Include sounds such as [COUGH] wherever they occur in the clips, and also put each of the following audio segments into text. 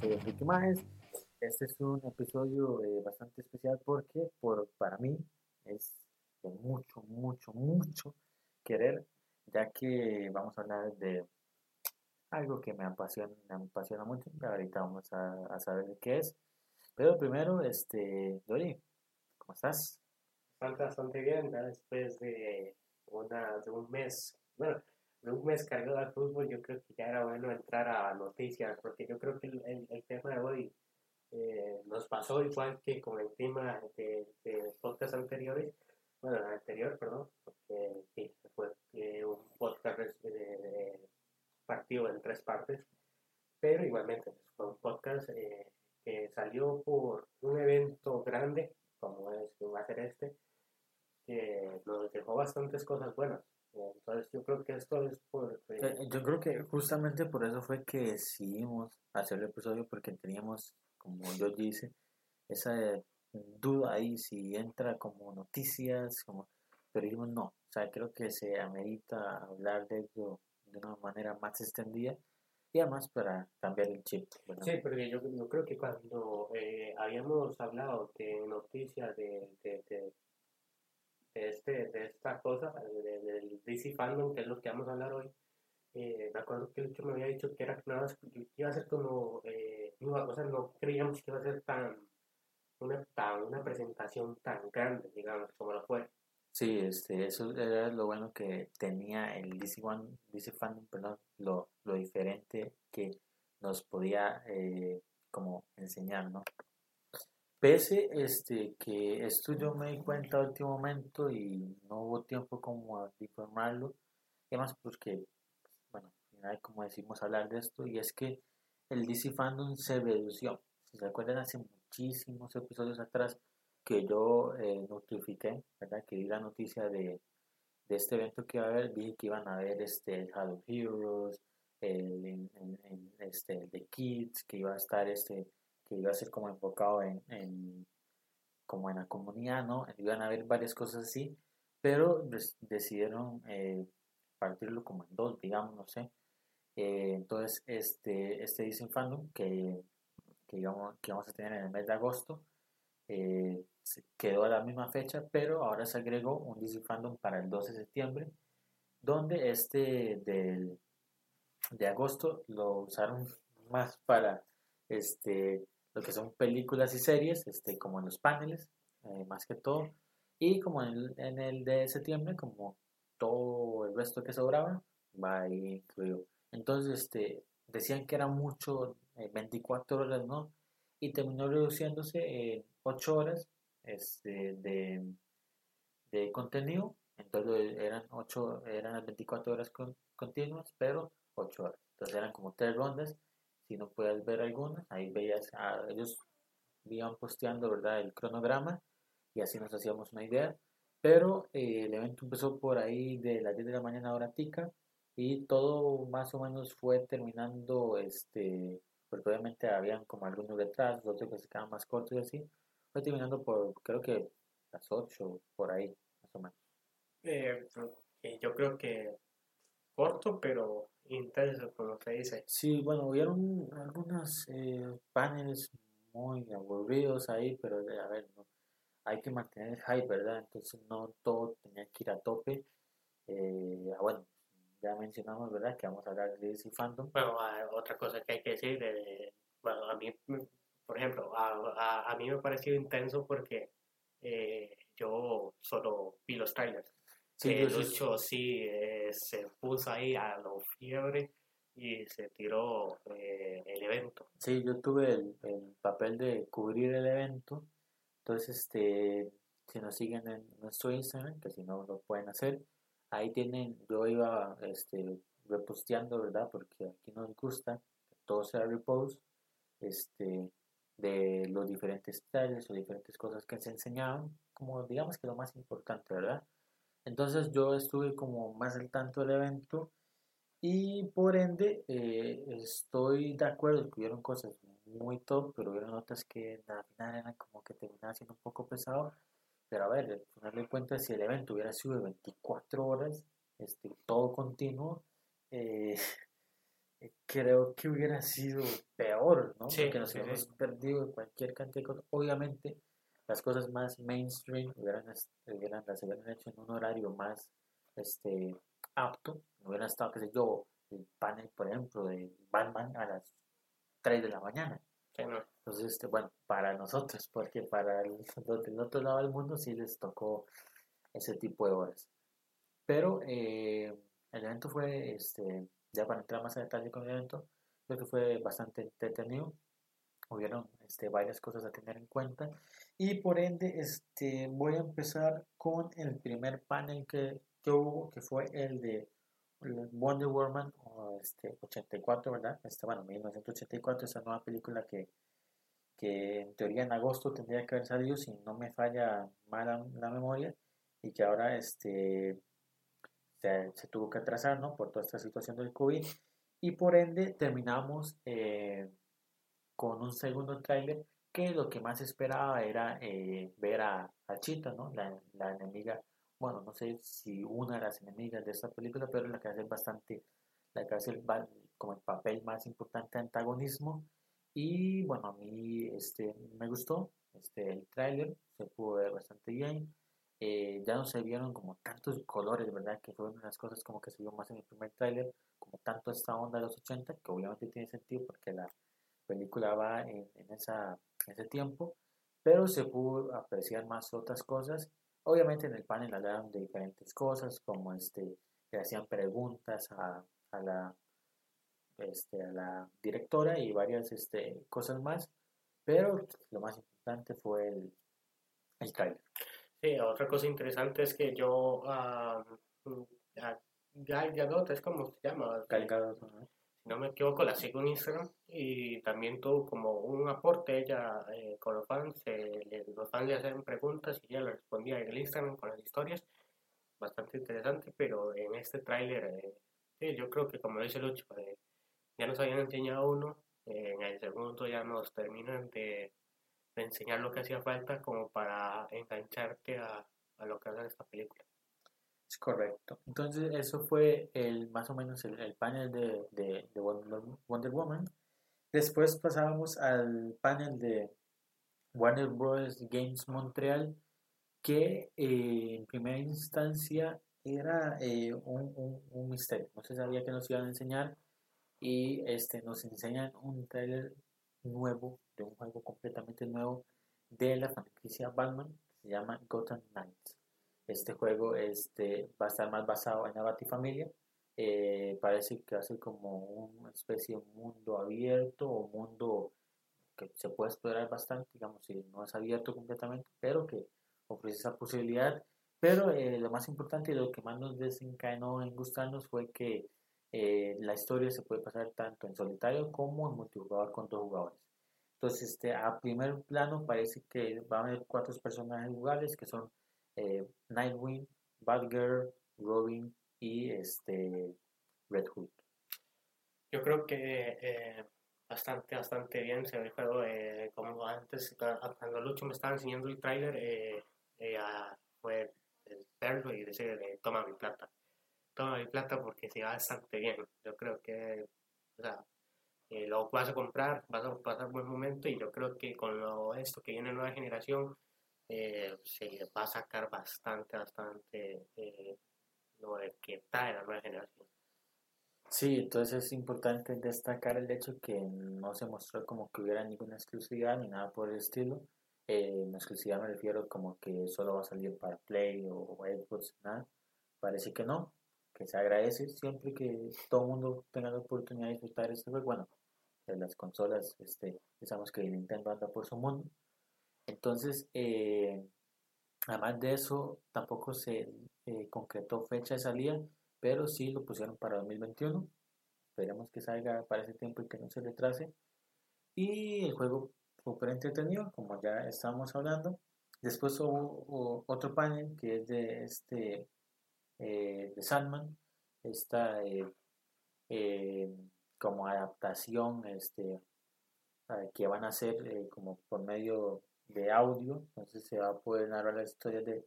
De Ricky Maes. Este es un episodio eh, bastante especial porque por, para mí es de mucho, mucho, mucho querer, ya que vamos a hablar de algo que me apasiona, me apasiona mucho. Ahorita vamos a, a saber qué es. Pero primero, este, Dori, ¿cómo estás? Bastante bien, ¿no? después de, una, de un mes, bueno, de un mes cargado al fútbol, yo creo que ya era bueno entrar a noticias, porque yo creo que el, el, tema de hoy eh, nos pasó igual que con el tema de, de podcasts anteriores, bueno, anterior, perdón, porque sí, fue eh, un podcast de, de, partido en tres partes, pero igualmente fue un podcast eh, que salió por un evento grande, como es, va a ser este, que nos dejó bastantes cosas buenas. Entonces yo creo que esto es por... Eh, yo creo que justamente por eso fue que decidimos hacer el episodio porque teníamos, como yo dice, esa duda ahí si entra como noticias, como pero dijimos no, o sea, creo que se amerita hablar de ello de una manera más extendida y además para cambiar el chip. Sí, porque yo, yo, creo que cuando eh, habíamos hablado de noticias de, de, de de, este, de esta cosa, del DC Fandom, que es lo que vamos a hablar hoy, eh, me acuerdo que el hecho me había dicho que era nada, iba a ser como, eh, o sea, no creíamos que iba a ser tan una, tan, una presentación tan grande, digamos, como lo fue. Sí, este, eso era lo bueno que tenía el DC, One, DC Fandom, perdón, lo, lo diferente que nos podía eh, como enseñar, ¿no? Pese este, que esto yo me di cuenta último momento y no hubo tiempo como de informarlo, y más porque, bueno, como decimos hablar de esto, y es que el DC Fandom se redució. Si se acuerdan, hace muchísimos episodios atrás que yo eh, notifiqué, ¿verdad? Que di la noticia de, de este evento que iba a haber, dije que iban a ver este, el Halo Heroes, el, este, el de Kids, que iba a estar este que iba a ser como enfocado en, en, como en la comunidad, ¿no? Iban a haber varias cosas así, pero decidieron eh, partirlo como en dos, digamos, no sé. Eh, entonces, este, este Disney Fandom que, que, íbamos, que vamos a tener en el mes de agosto eh, quedó a la misma fecha, pero ahora se agregó un Disney Fandom para el 12 de septiembre, donde este del, de agosto lo usaron [LAUGHS] más para este lo que son películas y series, este, como en los paneles, eh, más que todo, y como en el, en el, de septiembre, como todo el resto que sobraba, va ahí incluido. Entonces, este, decían que era mucho, 24 eh, horas, ¿no? Y terminó reduciéndose en 8 horas este, de, de contenido, entonces eran 8, eran las 24 horas continuas, pero 8 horas. Entonces eran como 3 rondas si no puedes ver algunas, ahí veías, a, ellos iban posteando, ¿verdad? El cronograma y así nos hacíamos una idea. Pero eh, el evento empezó por ahí de las 10 de la mañana hora tica y todo más o menos fue terminando, este, porque obviamente habían como algunos detrás, otros que se quedaban más cortos y así, fue terminando por creo que las 8 por ahí, más o menos. Eh, yo creo que corto, pero intenso, como se dice. Sí, bueno, hubieron algunos eh, paneles muy aburridos ahí, pero eh, a ver, no, hay que mantener el hype, ¿verdad? Entonces no todo tenía que ir a tope. Eh, ah, bueno, ya mencionamos, ¿verdad? Que vamos a hablar de DC Fandom. Bueno, ah, otra cosa que hay que decir, bueno, a mí, por ejemplo, a, a, mí me ha parecido intenso porque yo solo vi los trailers. Sí, eh, Lucho sí eh, se puso ahí a lo fiebre y se tiró eh, el evento. Sí, yo tuve el, el, papel de cubrir el evento. Entonces, este, si nos siguen en nuestro Instagram, que si no lo pueden hacer, ahí tienen, yo iba este, reposteando, ¿verdad? Porque aquí nos gusta que todo sea repost, este, de los diferentes talles o diferentes cosas que se enseñaban, como digamos que lo más importante, ¿verdad? Entonces yo estuve como más al tanto del evento y por ende eh, estoy de acuerdo que hubieron cosas muy top, pero hubieron otras que al final eran como que terminaban siendo un poco pesado. Pero a ver, al final de cuentas, si el evento hubiera sido de 24 horas, este, todo continuo, eh, [LAUGHS] creo que hubiera sido peor, ¿no? Sí, Porque nos sí, hubiéramos sí. perdido cualquier cantidad de cosas. Obviamente, las cosas más mainstream hubieran, hubieran, las hubieran hecho en un horario más este, apto. No hubieran estado, qué sé yo, el panel, por ejemplo, de Batman a las 3 de la mañana. Sí, no. Entonces, este, bueno, para nosotros, porque para el, [LAUGHS] los del otro lado del mundo sí les tocó ese tipo de horas. Pero eh, el evento fue, este, ya para entrar más a detalle con el evento, creo que fue bastante entretenido. Hubieron este, varias cosas a tener en cuenta. Y por ende, este, voy a empezar con el primer panel que, que hubo, que fue el de Wonder Woman este, 84, ¿verdad? Este, bueno, 1984, esa nueva película que, que en teoría en agosto tendría que haber salido, si no me falla mala la memoria, y que ahora este, se, se tuvo que atrasar, ¿no? Por toda esta situación del COVID. Y por ende terminamos eh, con un segundo tráiler que lo que más esperaba era eh, ver a, a Cheetah, ¿no? La, la enemiga, bueno, no sé si una de las enemigas de esta película, pero la que hace bastante, la que hace el, como el papel más importante de antagonismo. Y bueno, a mí este, me gustó este, el tráiler, se pudo ver bastante bien. Eh, ya no se vieron como tantos colores, ¿verdad? Que fue una de las cosas como que se vio más en el primer tráiler, como tanto esta onda de los 80, que obviamente tiene sentido porque la película va en, en esa, ese tiempo, pero se pudo apreciar más otras cosas. Obviamente en el panel hablaron de diferentes cosas, como este, le hacían preguntas a, a la, este, a la directora y varias este, cosas más, pero lo más importante fue el, el tráiler. Sí, otra cosa interesante es que yo, mm, a Gal Gadot es como se llama, Gal Gadot, ¿no? No me equivoco, la sigo en Instagram y también tuvo como un aporte ella eh, con los fans, eh, los fans le hacen preguntas y ella le respondía en el Instagram con las historias, bastante interesante, pero en este tráiler, eh, yo creo que como dice Lucho, eh, ya nos habían enseñado uno, en el segundo ya nos terminan de, de enseñar lo que hacía falta como para engancharte a, a lo que hace esta película. Es correcto. Entonces, eso fue el más o menos el, el panel de, de, de Wonder Woman. Después pasábamos al panel de Warner Bros. Games Montreal, que eh, en primera instancia era eh, un, un- un misterio. No se sabía que nos iban a enseñar y este, nos enseñan un trailer nuevo, de un juego completamente nuevo de la franquicia Batman, que se llama Gotham Knights. Este juego este, va a estar más basado en la Batifamilia. Eh, parece que ser como una especie de mundo abierto o mundo que se puede explorar bastante, digamos, si no es abierto completamente, pero que ofrece esa posibilidad. Pero eh, lo más importante y lo que más nos desencadenó en gustarnos fue que eh, la historia se puede pasar tanto en solitario como en multijugador con dos jugadores. Entonces, este, a primer plano parece que va a haber cuatro personajes jugables que son eh, Nightwing, Batgirl, Robin y este Red Hood. Yo creo que eh, bastante, bastante bien se ve el eh, como antes, cuando Lucho me estaba enseñando el ah, fue verlo y decir, toma mi plata. Toma mi plata porque se va bastante bien. Yo creo que, o sea, lo vas a comprar, vas a pasar buen momento y yo creo que con lo, esto que viene nueva generación, eh, se va a sacar bastante, bastante eh, lo que trae la nueva generación. Sí, entonces es importante destacar el hecho que no se mostró como que hubiera ninguna exclusividad ni nada por el estilo. Eh, en exclusividad me refiero como que solo va a salir para Play o Xbox, nada. Parece que no, que se agradece siempre que todo el mundo tenga la oportunidad de disfrutar este juego. Bueno, de las consolas, este, pensamos que Nintendo anda por su mundo. Entonces, eh, además de eso, tampoco se eh, concretó fecha de salida, pero sí lo pusieron para 2021. Esperemos que salga para ese tiempo y que no se retrase. Y el juego súper entretenido, como ya estábamos hablando. Después hubo, otro panel que es de este eh, de Sandman, esta como adaptación este, que van a hacer como por medio de audio, entonces se va a poder narrar la historia de,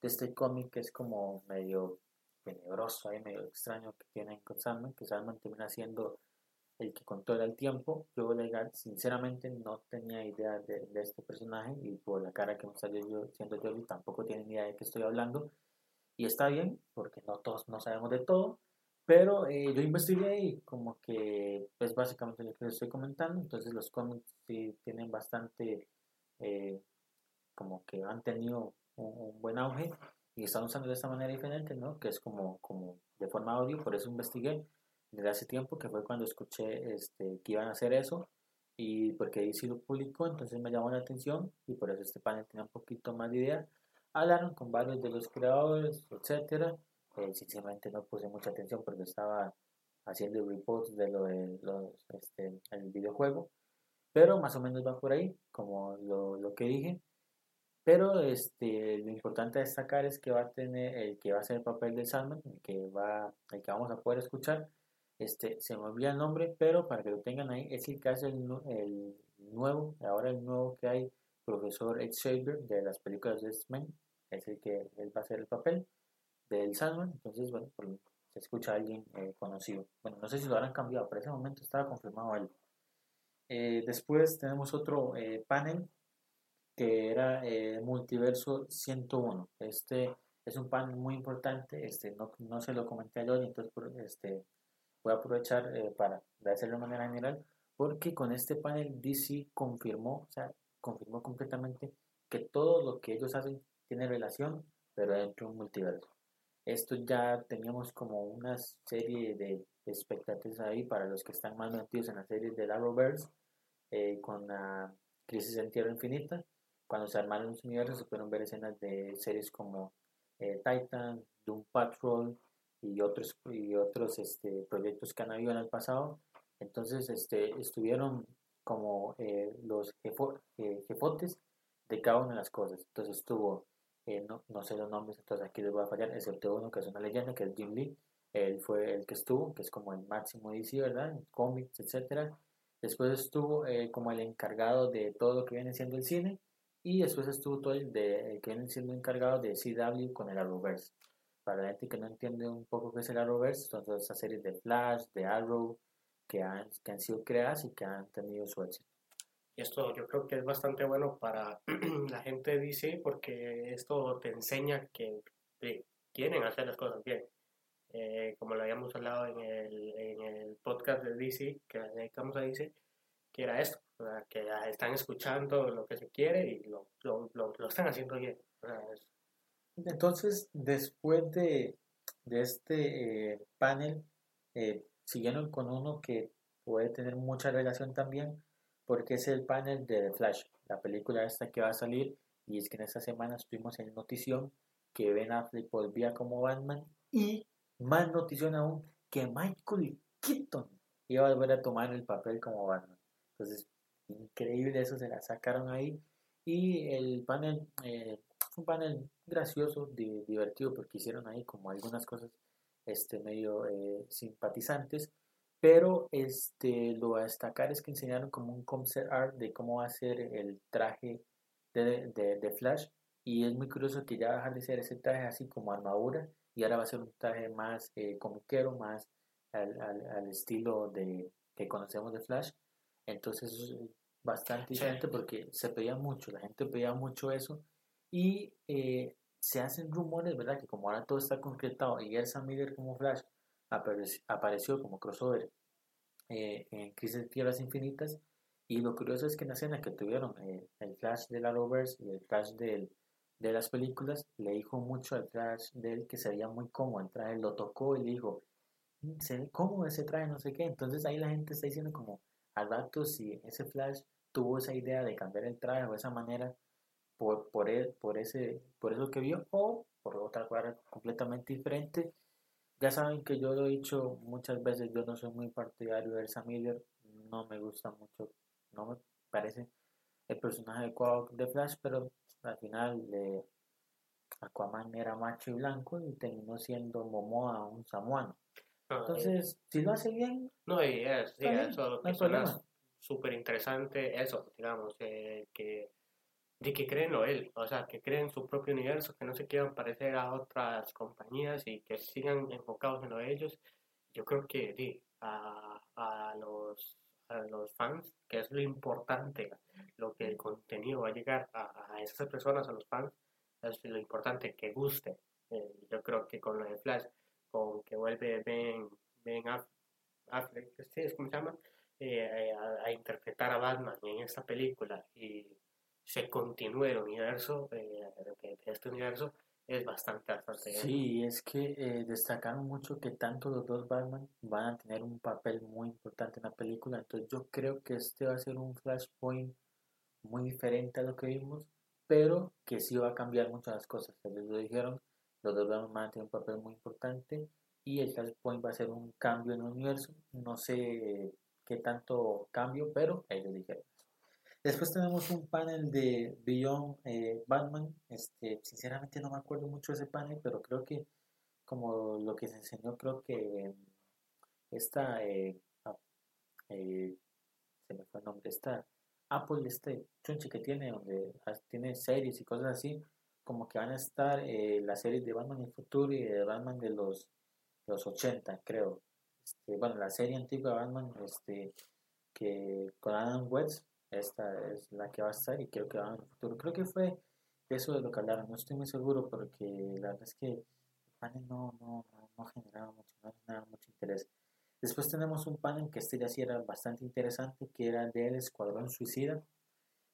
este cómic que es como medio tenebroso, ahí medio extraño que tienen con Sandman, que Sandman termina siendo el que controla el tiempo. Yo, legal, sinceramente, no tenía idea de, este personaje y por la cara que me salió yo siendo yo tampoco tienen idea de qué estoy hablando. Y está bien, porque no todos no sabemos de todo. Pero eh, yo investigué y como que es básicamente lo que les estoy comentando. Entonces los cómics sí tienen bastante, eh, como que han tenido un, buen auge y están usando de esta manera diferente, ¿no? Que es como, como de forma audio, por eso investigué desde hace tiempo, que fue cuando escuché este, que iban a hacer eso y porque ahí sí lo publicó, entonces me llamó la atención y por eso este panel tenía un poquito más de idea. Hablaron con varios de los creadores, etcétera eh, sinceramente no puse mucha atención porque estaba haciendo reports de lo de los, este, el videojuego, pero más o menos va por ahí, como lo, lo que dije. Pero este, lo importante a destacar es que va a tener el que va a ser el papel de Salman, el que, va, el que vamos a poder escuchar. Este, se me olvida el nombre, pero para que lo tengan ahí, es el que hace el, el nuevo, ahora el nuevo que hay, profesor Xavier de las películas de X-Men, es el que él va a hacer el papel del Sandman, entonces, bueno, se escucha a alguien eh, conocido. Bueno, no sé si lo habrán cambiado, pero ese momento estaba confirmado algo. Eh, después tenemos otro eh, panel que era Multiverso 101. Este es un panel muy importante, este, no, no se lo comenté a hoy, entonces este, voy a aprovechar para hacerlo de manera general, porque con este panel DC confirmó, o sea, confirmó completamente que todo lo que ellos hacen tiene relación, pero dentro de un multiverso. Esto ya teníamos como una serie de expectativas ahí para los que están más metidos en la serie de Arrowverse eh, con la Crisis en Tierra Infinita. Cuando se armaron los universos se pudieron ver escenas de series como eh, Titan, Doom Patrol y otros, y otros este, proyectos que han habido en el pasado. Entonces este, estuvieron como eh, los jefotes de cada una de las cosas. Entonces estuvo eh, no, no, sé los nombres, entonces aquí les voy a fallar, excepto uno que es una leyenda, que es Jim Lee, él fue el que estuvo, que es como el máximo DC, ¿verdad? Cómics, etcétera. Después estuvo eh, como el encargado de todo lo que viene siendo el cine, y después estuvo todo el, de, que viene siendo encargado de CW con el Arrowverse. Para la gente que no entiende un poco qué es el Arrowverse, son todas esas series de Flash, de Arrow, que han, que han sido creadas y que han tenido su éxito. Y esto yo creo que es bastante bueno para [CLEARS THROAT] la gente de DC porque esto te enseña que quieren hacer las cosas bien. Eh, como lo habíamos hablado en el, en el podcast de DC, que dedicamos a DC, que era esto, que están escuchando lo que se quiere y lo, lo, lo, están haciendo bien. Entonces, después de, de este eh, panel, eh, siguieron con uno que puede tener mucha relación también, porque es el panel de The Flash, la película esta que va a salir, y es que en esta semana estuvimos en notición que Ben Affleck volvía como Batman, y más notición aún, que Michael Keaton iba a volver a tomar el papel como Batman. Entonces, increíble eso, se la sacaron ahí, y el panel, eh, fue un panel gracioso, divertido, porque hicieron ahí como algunas cosas este, medio eh, simpatizantes, pero este, lo a destacar es que enseñaron como un concept art de cómo va a ser el traje de, de, Flash. Y es muy curioso que ya va a dejar de ser ese traje así como armadura y ahora va a ser un traje más eh, comiquero, más al, al, estilo de, que conocemos de Flash. Entonces es bastante diferente porque se pedía mucho, la gente pedía mucho eso. Y eh, se hacen rumores, ¿verdad? Que como ahora todo está concretado y Elsa Miller como Flash apareció como crossover eh, en Crisis de Tierras Infinitas. Y lo curioso es que en la escena que tuvieron eh, el Flash de la Rovers y el Flash de, de las películas, le dijo mucho al Flash de él que se veía muy cómodo el traje, lo tocó y le dijo, mm, se ve cómodo ese traje, no sé qué. Entonces ahí la gente está diciendo como, al rato si ese Flash tuvo esa idea de cambiar el traje o esa manera por, por, él, por, ese, por eso que vio o por otra cosa completamente diferente ya saben que yo lo he dicho muchas veces, yo no soy muy partidario de Elsa Miller, no me gusta mucho, no me parece el personaje adecuado de Flash, pero al final de Aquaman era macho y blanco y terminó siendo Momoa un samuano. Entonces, si lo hace bien... No, y es, sí, eso, es súper interesante, eso, digamos, eh, que de que creen lo él, o sea, que creen su propio universo, que no se quieran parecer a otras compañías y que sigan enfocados en lo de ellos. Yo creo que sí, a, a los, a los fans, que es lo importante, lo que el contenido va a llegar a, a esas personas, a los fans, es lo importante, que guste. Eh, yo creo que con lo de Flash, con que vuelve Ben, ben Affleck, ¿sí? ¿cómo se llama? Eh, a, interpretar a Batman en esta película y se continúe el universo, eh, este universo, es bastante, bastante Sí, es que eh, destacaron mucho que tanto los dos Batman van a tener un papel muy importante en la película, entonces yo creo que este va a ser un flashpoint muy diferente a lo que vimos, pero que sí va a cambiar muchas las cosas, ellos lo dijeron, los dos Batman van a tener un papel muy importante y el flashpoint va a ser un cambio en el universo, no sé qué tanto cambio, pero ellos dijeron Después tenemos un panel de Beyond eh, Batman. Este, sinceramente no me acuerdo mucho de ese panel, pero creo que como lo que se enseñó, creo que esta, eh, ah, eh, se me fue el nombre, esta Apple, este chunche que tiene, donde tiene series y cosas así, como que van a estar las series de Batman en el futuro y de Batman de los, los 80, creo. Este, bueno, la serie antigua de Batman, este, que con Adam West esta es la que va a estar y creo que va en el futuro. Creo que fue eso de lo que hablaron, no estoy muy seguro porque la verdad es que el panel no, no, no, generaba mucho, interés. Después tenemos un panel que este ya sí era bastante interesante, que era del Escuadrón Suicida.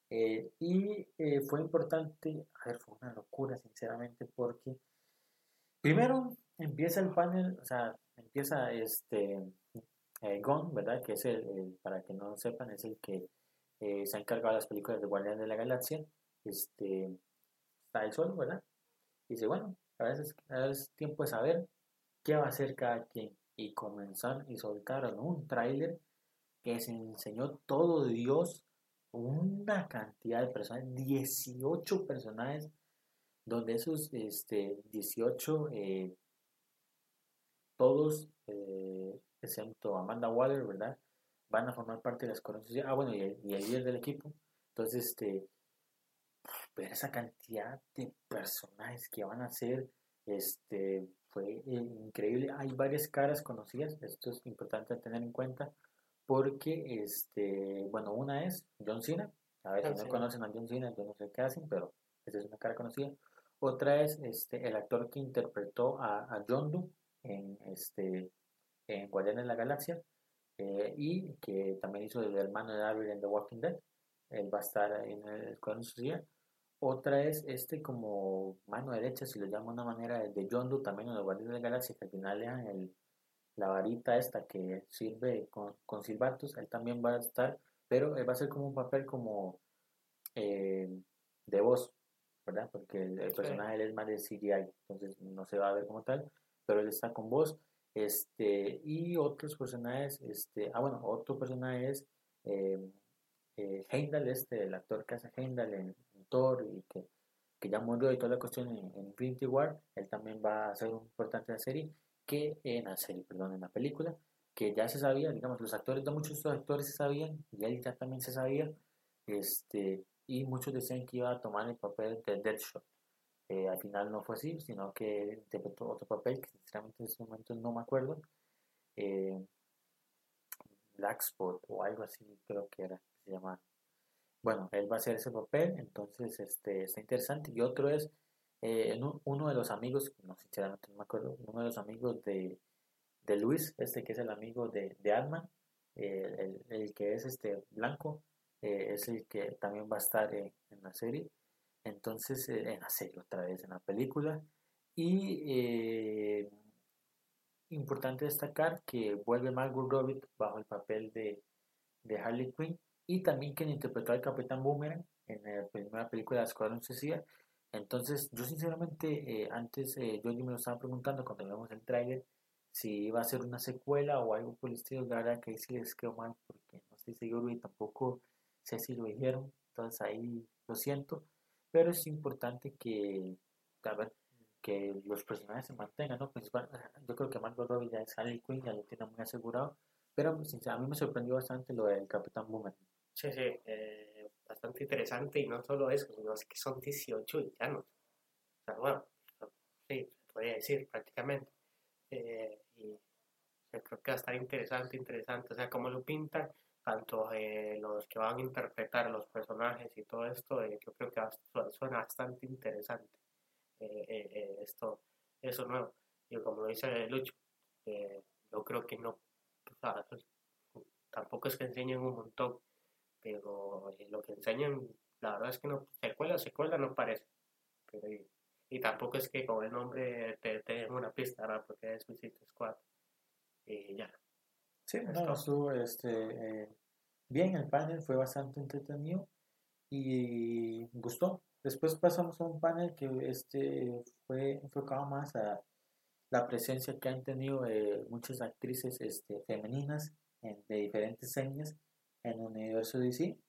Eh, y eh, fue importante, a ver, fue una locura, sinceramente, porque primero empieza el panel, o sea, empieza este eh, Gon, ¿verdad? Que es el, para que no sepan, es el que eh, se ha encargado de las películas de Guardián de la Galaxia, este, está el sol, ¿verdad? dice, bueno, a veces, es tiempo de saber qué va a hacer cada quien. Y comenzaron y soltaron un tráiler que se enseñó todo Dios, una cantidad de personajes, 18 personajes, donde esos este, 18, eh, todos, eh, excepto Amanda Waller, ¿verdad? Van a formar parte de las coronas Ah, bueno, y el, líder del equipo. Entonces, este, ver esa cantidad de personajes que van a ser, este, fue increíble. Hay varias caras conocidas, esto es importante tener en cuenta, porque, este, bueno, una es John Cena. A ver, si no conocen a John Cena, yo no sé qué hacen, pero esa es una cara conocida. Otra es este, el actor que interpretó a, a John Doe en, este, en Guardianes de la Galaxia. Eh, y que también hizo el hermano de Daryl en The Walking Dead. Él va a estar en el su Suicida. Otra es este como mano derecha, si lo llamo de una manera, de John Doe, también en los Guardianes de la Galaxia, que al final le dan el, la varita esta que sirve con, con silbatos, él también va a estar, pero él va a ser como un papel como eh, de voz, ¿verdad? Porque el, personaje es más de CGI, entonces no se va a ver como tal, pero él está con voz este, y otros personajes, este, ah bueno, otro personaje es eh, eh, este, el actor que hace Heimdall en, Thor y que, que, ya murió y toda la cuestión en, Infinity War, él también va a ser un importante en la serie, que en la serie, perdón, en la película, que ya se sabía, digamos, los actores, de muchos actores se sabían, y él ya también se sabía, este, y muchos decían que iba a tomar el papel de Deadshot. Eh, al final no fue así, sino que interpretó otro papel que sinceramente en ese momento no me acuerdo. Eh, Blackspot o algo así creo que era, se llama. Bueno, él va a hacer ese papel, entonces este, está interesante. Y otro es eh, uno de los amigos, no sinceramente no me acuerdo, uno de los amigos de, de Luis, este que es el amigo de, de Alma, el, el, que es este blanco, es el que también va a estar en la serie. Entonces, eh, en la otra vez, en la película. Y eh, importante destacar que vuelve Margot Robbie bajo el papel de, de Harley Quinn y también quien interpretó al Capitán Boomerang en la primera película de Escuadrón Suicida. Entonces, yo sinceramente, eh, antes eh, yo me lo estaba preguntando cuando vimos el tráiler si iba a ser una secuela o algo por el estilo. La verdad que ahí sí les quedó mal porque no estoy seguro y tampoco sé si lo dijeron. Entonces ahí lo siento pero es importante que, que los personajes se mantengan, ¿no? yo creo que Margot Robbie ya es Harley Quinn, ya lo tiene muy asegurado, pero a mí me sorprendió bastante lo del Capitán Boomerang. Sí, sí, eh, bastante interesante y no solo eso, sino que son 18 villanos. O sea, bueno, sí, podría decir prácticamente. Eh, y creo que va a estar interesante, interesante. O sea, cómo lo pintan, tanto eh, los que van a interpretar los personajes y todo esto, eh, yo creo que suena bastante interesante eh, esto, eso nuevo. Y como dice Lucho, yo creo que no, tampoco es que enseñen un montón, pero lo que enseñan, la verdad es que no, secuela, secuela no parece. Pero, y, tampoco es que con el nombre te, den una pista, ¿verdad? Porque es Suicide Squad. Y ya. Sí, no, estuvo este, eh, bien el panel, fue bastante entretenido y gustó. Después pasamos a un panel que este fue enfocado más a la presencia que han tenido eh, muchas actrices este, femeninas de diferentes señas en el universo DC,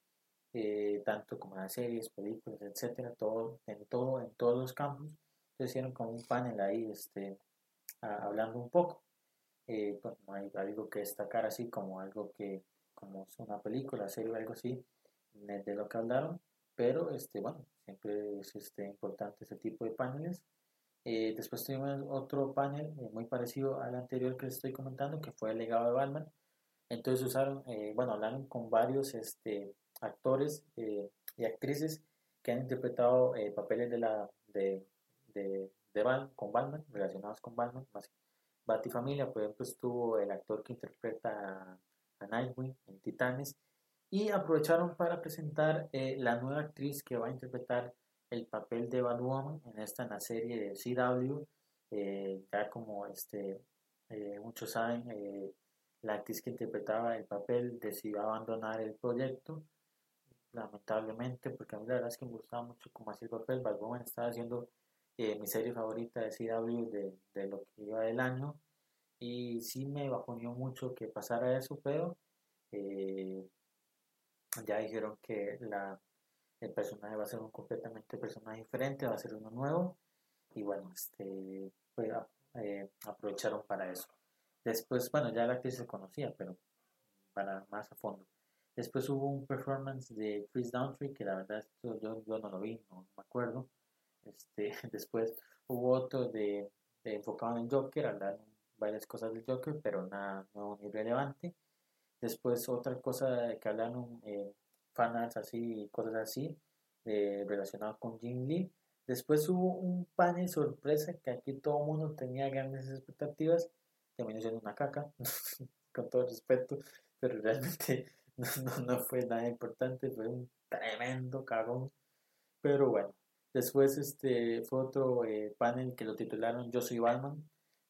eh, tanto como las series, películas, etcétera, todo, en todo, en todos los campos. Entonces hicieron como un panel ahí, este, hablando un poco. Eh, hay algo que destacar así como algo que, como una película, serie o algo así, de lo que hablaron, pero este, bueno, siempre es este, importante ese tipo de paneles. Eh, después tuvimos otro panel eh, muy parecido al anterior que les estoy comentando, que fue el legado de Batman. Entonces usaron, bueno, hablaron con varios este, actores y actrices que han interpretado papeles de la de, de, de con Batman, relacionados con Batman, más Batifamilia, por ejemplo, estuvo el actor que interpreta a Nightwing en Titanes y aprovecharon para presentar eh, la nueva actriz que va a interpretar el papel de Batwoman en esta en la serie de CW. Eh, ya como este, eh, muchos saben, la actriz que interpretaba el papel decidió abandonar el proyecto, lamentablemente, porque a mí la verdad es que me gustaba mucho cómo hacía el papel. Batwoman estaba haciendo eh, mi serie favorita de CW de, de, lo que iba del año. Y sí me bajoneó mucho que pasara eso, pero eh, ya dijeron que la, el personaje va a ser un completamente personaje diferente, va a ser uno nuevo. Y bueno, este, pues, eh, aprovecharon para eso. Después, bueno, ya la actriz se conocía, pero para más a fondo. Después hubo un performance de Chris Downtree, que la verdad yo, yo no lo vi, no me acuerdo. Este, [LAUGHS] después hubo otro de, enfocado en el Joker, hablaron varias cosas del Joker, pero nada nuevo ni relevante. Después otra cosa que hablaron eh, fanarts así, cosas así, eh, relacionadas con Jim Lee. Después hubo un panel sorpresa que aquí todo el mundo tenía grandes expectativas, terminó siendo una caca, [LAUGHS] con todo respeto, pero realmente [LAUGHS] no, no, fue nada importante, fue un tremendo cagón. Pero bueno, Después este, fue otro eh, panel que lo titularon Yo soy Batman.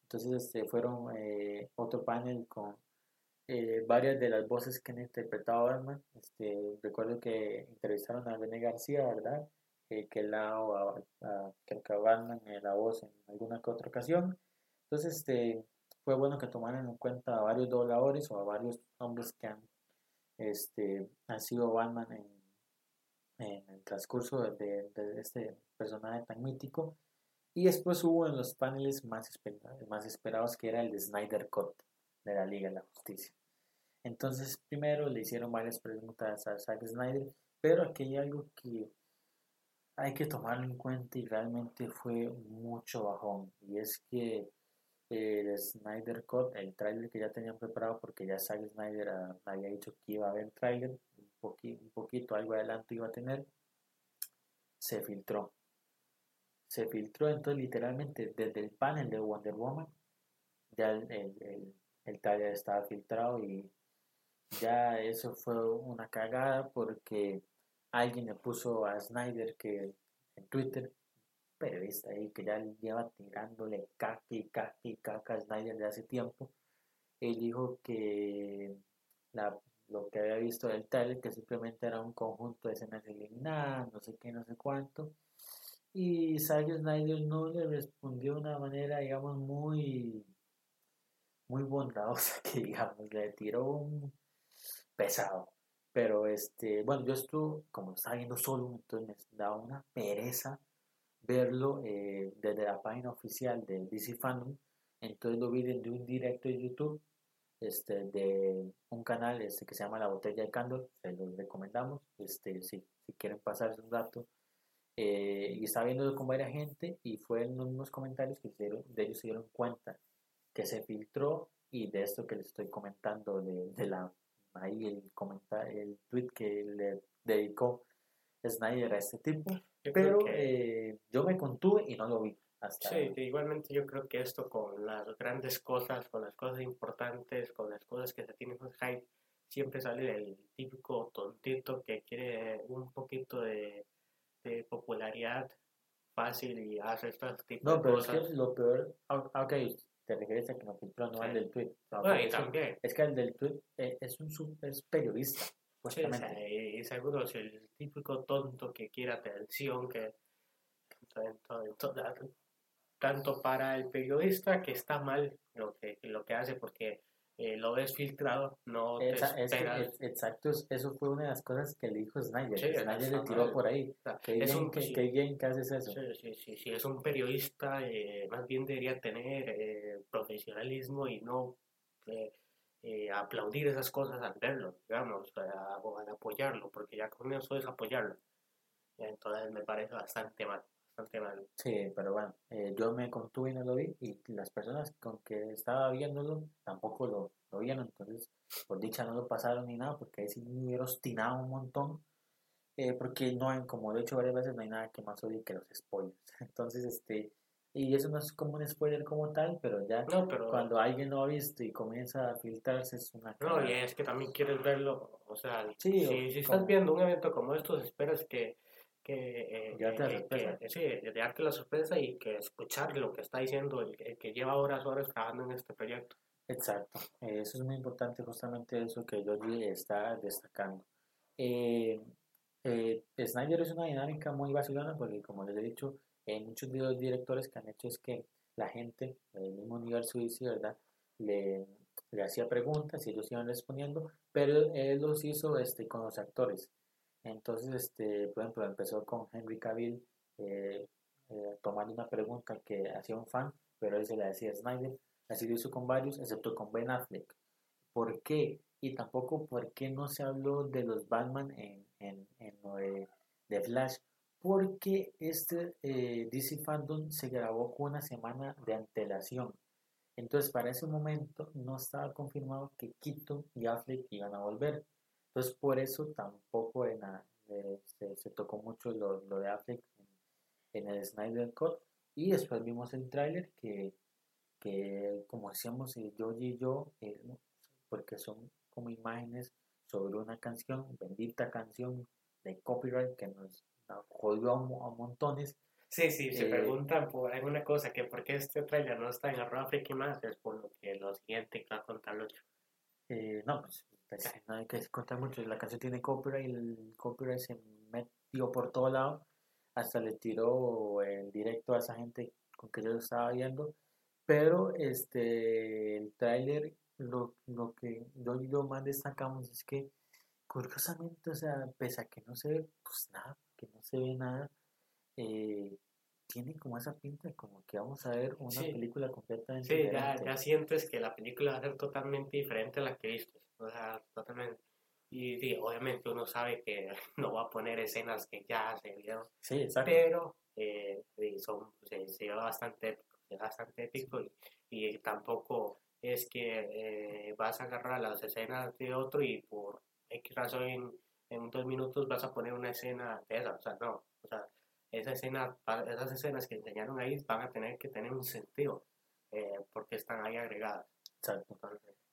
Entonces este, fueron eh, otro panel con eh, varias de las voces que han interpretado Batman. Este, recuerdo que entrevistaron a René García, ¿verdad? que la a, a, a Batman en la voz en alguna que otra ocasión. Entonces este, fue bueno que tomaran en cuenta a varios dobladores o a varios hombres que han, este, han sido Batman en en el transcurso de, este personaje tan mítico. Y después hubo en los paneles más esperados, más esperados que era el de Snyder Cut de la Liga de la Justicia. Entonces, primero le hicieron varias preguntas a Zack Snyder, pero aquí hay algo que hay que tomarlo en cuenta y realmente fue mucho bajón. Y es que el Snyder Cut, el trailer que ya tenían preparado, porque ya Zack Snyder ah, había dicho que iba a haber trailer, un poquito, algo adelanto iba a tener, se filtró. Se filtró entonces literalmente desde el panel de Wonder Woman, ya el, el, el, taller estaba filtrado y ya eso fue una cagada porque alguien le puso a Snyder que en Twitter, periodista ahí que ya lleva tirándole caca y caca y caca a Snyder de hace tiempo, él dijo que la lo que había visto del tal, que simplemente era un conjunto de escenas eliminadas, no sé qué, no sé cuánto. Y Zack Snyder no le respondió de una manera, digamos, muy, muy bondadosa, [LAUGHS] que digamos, le tiró un pesado. Pero este, bueno, yo estuve, como estaba viendo solo, entonces me daba una pereza verlo eh, desde la página oficial de DC Fandom. Entonces lo vi desde un directo de YouTube este, de un canal este, que se llama La Botella de Candor, se los recomendamos, este, si, si quieren pasarse un dato. Eh, y estaba viendo con varias gente y fue en unos comentarios que hicieron, de ellos se dieron cuenta que se filtró y de esto que les estoy comentando, de, de la ahí el comentario, el tweet que le dedicó Snyder a este tipo, pero eh, yo me contuve y no lo vi. Hasta sí, igualmente yo creo que esto con las grandes cosas, con las cosas importantes, con las cosas que se tienen con hype, siempre sale el típico tontito que quiere un poquito de, de popularidad fácil y hace estas tipos no, pero es que lo peor, ah, ok, te refieres a que no filtró, no al del tweet. No, también. Es que el del tweet eh, es un es periodista. Sí, y seguro es el típico tonto que quiere atención, que tanto para el periodista que está mal lo que, lo que hace porque eh, lo ves filtrado, no te exacto, eso fue una de las cosas que le dijo Snyder. Snyder le tiró por ahí. que es un, que, que, haces eso. Sí, sí, sí, es un periodista, eh, más bien debería tener eh, profesionalismo y no aplaudir esas cosas al verlo, digamos, o al apoyarlo, porque ya con eso es apoyarlo. Entonces me parece bastante mal. Sí, pero bueno, eh, yo me contuve y no lo vi y las personas con que estaba viéndolo tampoco lo, lo vieron, entonces por dicha no lo pasaron ni nada porque ahí sí me hubiera obstinado un montón, eh, porque no hay, como he dicho varias veces, no hay nada que más odie que los spoilers. [LAUGHS] Entonces, este, y eso no es como un spoiler como tal, pero ya cuando alguien lo ha visto y comienza a filtrarse es una... No, y es que también quieres verlo, o sea, si, si estás viendo un evento como estos, esperas que que, eh, que, sí, darte la sorpresa y que escuchar lo que está diciendo el, que lleva horas, horas trabajando en este proyecto. Exacto, eso es muy importante, justamente eso que Georgie está destacando. Eh, eh, Snyder es una dinámica muy vacilona porque, como les he dicho, en muchos de los directores que han hecho es que la gente, el mismo universo dice, ¿verdad? Le, le hacía preguntas y ellos iban respondiendo, pero él los hizo este, con los actores. Entonces, este, por ejemplo, empezó con Henry Cavill eh, eh, tomando una pregunta que hacía un fan, pero él se la decía Snyder. Así lo hizo con varios, excepto con Ben Affleck. ¿Por qué? Y tampoco por qué no se habló de los Batman en, en, en de, Flash. Porque este eh, DC Fandom se grabó con una semana de antelación. Entonces, para ese momento no estaba confirmado que Keaton y Affleck iban a volver. Entonces, por eso tampoco en se, tocó mucho lo, de Affleck en, el Snyder Cut. Y después vimos el tráiler que, que, como decíamos, yo y yo, eh, porque son como imágenes sobre una canción, bendita canción de copyright que nos jodió a, montones. Sí, sí, se eh, preguntan por alguna cosa, que por qué este tráiler no está en Arroba y más, es por lo que lo siguiente que va a contar Eh, no, pues no hay que contar mucho. La canción tiene copyright y el copyright se metió por todo lado. Hasta le tiró el directo a esa gente con que yo estaba viendo. Pero este el tráiler, lo, lo que yo y yo más destacamos es que curiosamente, o sea, pese a que no se ve pues nada, que no se ve nada, eh, tiene como esa pinta como que vamos a ver una película completamente sí, diferente. ya, ya sientes que la película va a ser totalmente diferente a la que viste. O sea, totalmente. Y obviamente uno sabe que [LAUGHS] no va a poner escenas que ya se vieron. Sí, exacto. Pero eh, son, se, se bastante épico, bastante épico y, tampoco es que eh, vas a agarrar las escenas de otro y por X razón en, en dos minutos vas a poner una escena de esa. O sea, no. O sea, esa escena, esas escenas que enseñaron ahí van a tener que tener un sentido eh, porque están ahí agregadas. Exacto.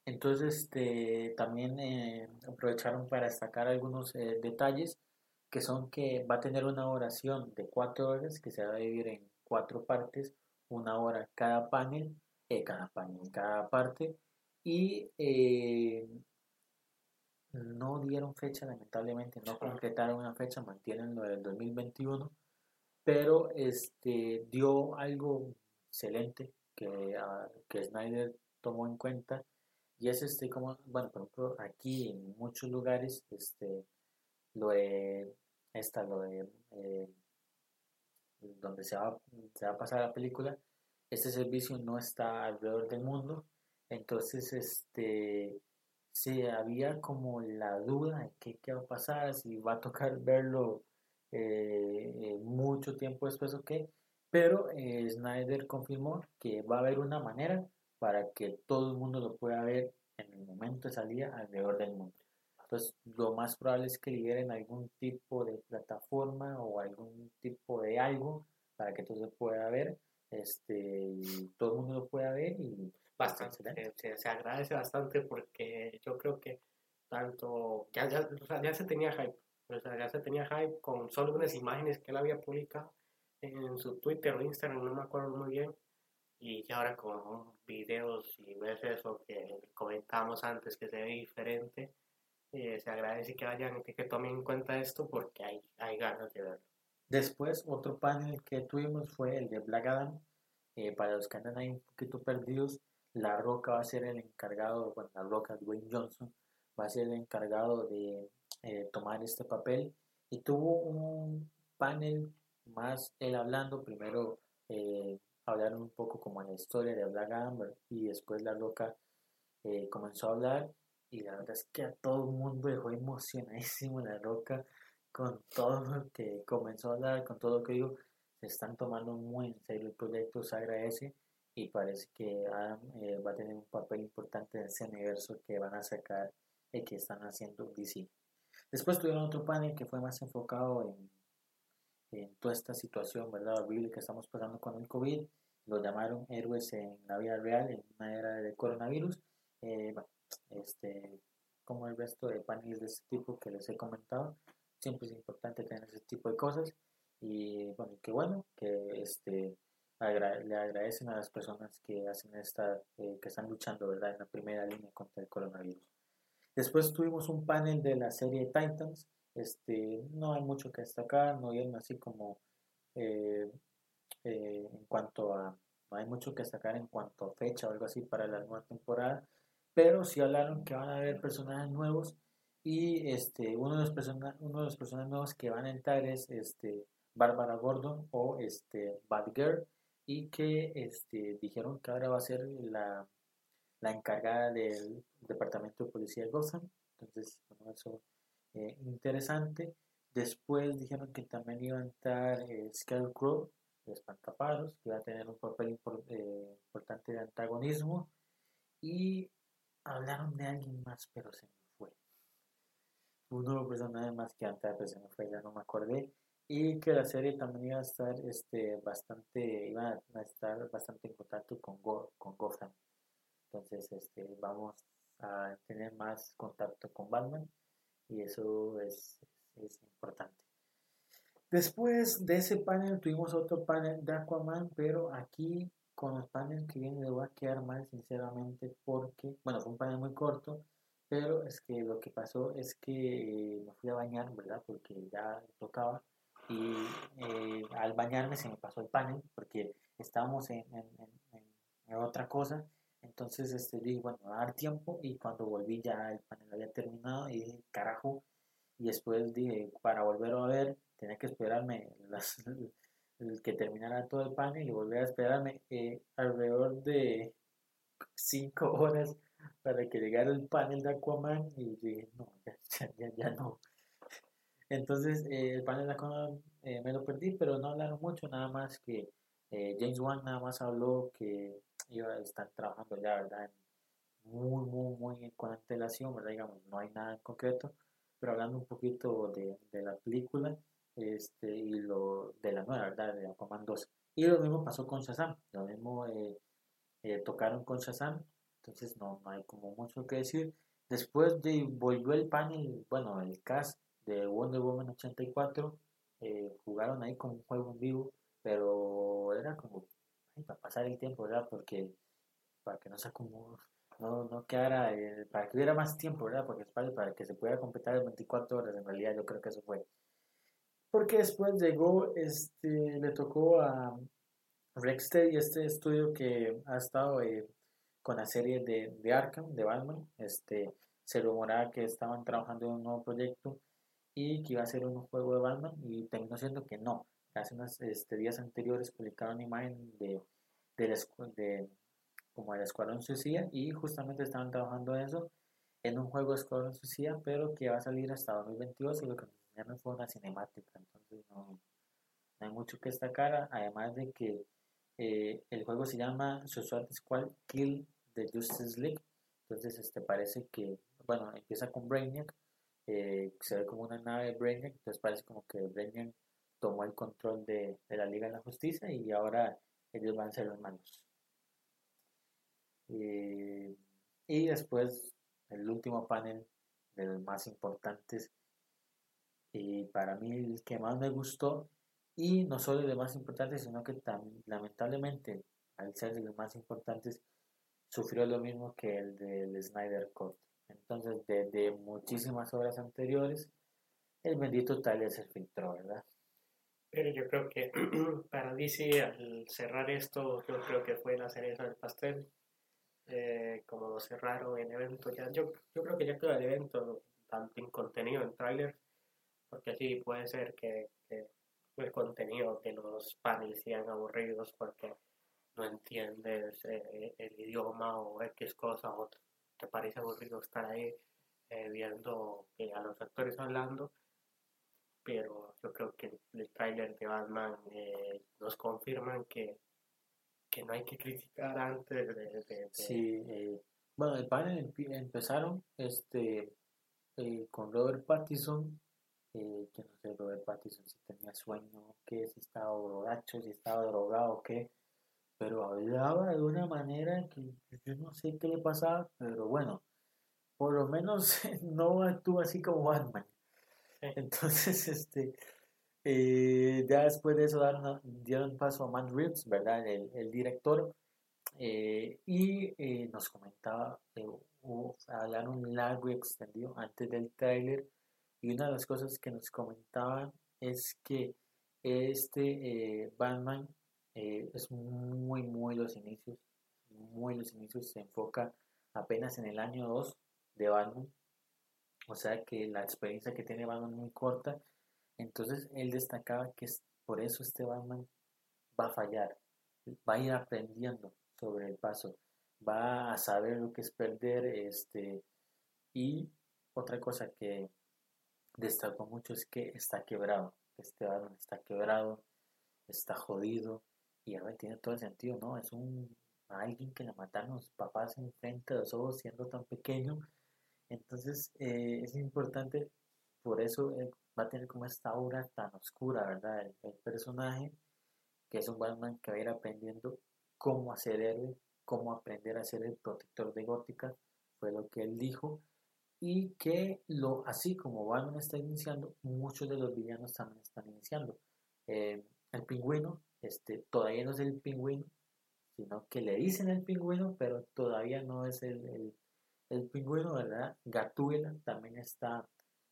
Entonces, este, también eh, aprovecharon para destacar algunos eh, detalles que son que va a tener una oración de cuatro horas que se va a dividir en cuatro partes, una hora cada panel, cada panel, cada parte, y no dieron fecha, lamentablemente, no concretaron una fecha, mantienen lo del 2021, pero este, dio algo excelente que, uh, que Snyder tomó en cuenta y es este como, bueno, por ejemplo, aquí en muchos lugares, este, lo de, esta, lo de, eh, donde se va, se va a pasar la película, este servicio no está alrededor del mundo, entonces, este, se había como la duda de qué, qué va a pasar, si va a tocar verlo eh, mucho tiempo después o qué, pero eh, Snyder confirmó que va a haber una manera para que todo el mundo lo pueda ver en el momento de salida alrededor del mundo. Entonces, lo más probable es que liberen algún tipo de plataforma o algún tipo de algo para que todo se pueda ver, este, y todo el mundo lo pueda ver y bastante, se, se, agradece bastante porque yo creo que tanto, ya, ya, ya se tenía hype, o sea, ya se tenía hype con solo unas imágenes que él había publicado en su Twitter o Instagram, no me acuerdo muy bien, y ahora con videos y ves eso que comentamos antes que se ve diferente, eh, se agradece que vayan, que, que, tomen en cuenta esto porque hay, hay ganas de verlo. Después, otro panel que tuvimos fue el de Black Adam. Eh, para los que andan ahí un poquito perdidos, La Roca va a ser el encargado, bueno, La Roca, Dwayne Johnson, va a ser el encargado de eh, tomar este papel. Y tuvo un panel más él hablando, primero eh, hablar un poco como la historia de Black Adam y después La Roca comenzó a hablar. Y la verdad es que a todo el mundo dejó emocionadísimo La Roca con todo lo que comenzó a hablar, con todo lo que digo, se están tomando muy en serio el proyecto, se agradece. Y parece que Adam eh, va a tener un papel importante en ese universo que van a sacar y que están haciendo DC. Después tuvieron otro panel que fue más enfocado en, toda esta situación, ¿verdad? Horrible que estamos pasando con el COVID. Lo llamaron héroes en la vida real, en una era de coronavirus. Eh, este, como el resto de paneles de este tipo que les he comentado, siempre es importante tener ese tipo de cosas y bueno, qué bueno que este le agradecen a las personas que hacen esta, eh, que están luchando, ¿verdad?, en la primera línea contra el coronavirus. Después tuvimos un panel de la serie Titans, este, no hay mucho que destacar, no hay así como eh, eh, en cuanto a, no hay mucho que destacar en cuanto a fecha o algo así para la nueva temporada, pero sí hablaron que van a haber personajes nuevos y este, uno, de los personajes uno de los personajes nuevos que van a entrar es este, Bárbara Gordon o este, Girl y que este, dijeron que ahora va a ser la, la encargada del departamento de policía de Gotham. Entonces, bueno, eso eh, interesante. Después dijeron que también iba a entrar eh, Scarecrow, de Espantaparos, que iba a tener un papel eh, importante de antagonismo. Y hablaron de alguien más, pero se me fue. Uno de los personajes más que antes, pero se me fue, ya no me acordé. Y que la serie también iba a estar este, bastante, iba a estar bastante en contacto con, con Gotham. Entonces, este, vamos a tener más contacto con Batman y eso es, es importante. Después de ese panel tuvimos otro panel de Aquaman, pero aquí con los paneles que vienen le voy a quedar mal sinceramente porque, bueno, fue un panel muy corto, pero es que lo que pasó es que me fui a bañar, ¿verdad? Porque ya tocaba y eh, al bañarme se me pasó el panel porque estábamos en, en, otra cosa. Entonces este, dije, bueno, a dar tiempo y cuando volví ya el panel había terminado y dije, carajo. Y después dije, para volver a ver, tenía que esperarme [LAUGHS] las, que terminara todo el panel y volver a esperarme eh, alrededor de 5 [LAUGHS] horas para que llegara el panel de Aquaman y dije, no, ya, ya, ya no. Entonces, eh, el panel de Aquaman eh, me lo perdí, pero no hablaron mucho, nada más que James Wan nada más habló que a estar trabajando ya, ¿verdad? Muy, muy, muy con antelación, ¿verdad? Digamos, no hay nada en concreto, pero hablando un poquito de, de la película este, y lo de la nueva, ¿verdad? De Aquaman 2. Y lo mismo pasó con Shazam, lo mismo tocaron con Shazam, entonces no, no hay como mucho que decir. Después de volvió el panel, bueno, el cast de Wonder Woman 84, eh, jugaron ahí como un juego en vivo, pero era como para pasar el tiempo, ¿verdad? Porque para que no se como no, no quedara, eh, para que hubiera más tiempo, ¿verdad? Porque para que se pudiera completar en 24 horas, en realidad yo creo que eso fue. Porque después llegó, este, le tocó a y este estudio que ha estado eh, con la serie de, de Arkham, de Batman. Este, se rumoraba que estaban trabajando en un nuevo proyecto y que iba a ser un juego de Batman y terminó siendo que no. Hace unos este, días anteriores publicaron una imagen de, de, la, de como Suicida y justamente estaban trabajando eso en un juego de Escuadrón Suicida pero que va a salir hasta 2022 y lo que nos enseñaron fue una cinemática entonces no, hay mucho que destacar además de que eh, el juego se llama Suicide Squad Kill de Justice League. Entonces, este parece que, bueno, empieza con Brainiac, eh, se ve como una nave de Brainiac, entonces parece como que Brainiac tomó el control de, de la Liga de la Justicia y ahora ellos van a ser los malos. Eh, y después, el último panel de los más importantes, y para mí el que más me gustó, y no solo de más importantes, sino que también, lamentablemente, al ser de los más importantes, sufrió lo mismo que el del Snyder Cut. Entonces, desde muchísimas horas anteriores, el bendito Tyler se filtró, ¿verdad? Pero yo creo que [CLEARS THROAT] para DC, al cerrar esto, yo creo que fue la cereza del pastel. Eh, como cerraron en evento, ya, yo, yo creo que ya quedó el evento, tanto en contenido, en trailer, porque así puede ser que, el contenido de los paneles sean aburridos porque no entiendes eh, el idioma o X cosa o te parece aburrido estar ahí eh, viendo a los actores hablando pero yo creo que el trailer de Batman eh, nos confirman que, que no hay que criticar antes de... Sí, bueno, el panel empezaron este con Robert Pattinson eh, que no sé, Robert Pattinson si tenía sueño, que si estaba borracho, si estaba drogado, qué, pero hablaba de una manera que yo no sé qué le pasaba, pero bueno, por lo menos [LAUGHS] no actúa así como Batman. [LAUGHS] Entonces, este, eh, ya después de eso dieron, paso a Matt Reeves, ¿verdad? El, director, eh, y nos comentaba, hablaron largo y extendido antes del trailer y una de las cosas que nos comentaban es que este eh, Batman eh, es muy, muy los inicios, muy los inicios, se enfoca apenas en el año 2 de Batman. O sea que la experiencia que tiene Batman es muy corta. Entonces él destacaba que por eso este Batman va a fallar, va a ir aprendiendo sobre el paso, va a saber lo que es perder. Este, y otra cosa que destacó mucho es que está quebrado. Este varón está quebrado, está jodido y a ver, tiene todo el sentido, ¿no? Es un alguien que le mataron los papás enfrente de los ojos siendo tan pequeño. Entonces eh, es importante, por eso va a tener como esta aura tan oscura, ¿verdad? El, personaje, que es un Batman que va a ir aprendiendo cómo hacer héroe, cómo aprender a ser el protector de Gótica, fue lo que él dijo y que lo, así como Batman está iniciando, muchos de los villanos también están iniciando. Eh, el pingüino, este, todavía no es el pingüino, sino que le dicen el pingüino, pero todavía no es el, el, pingüino, ¿verdad? Gatúbela también está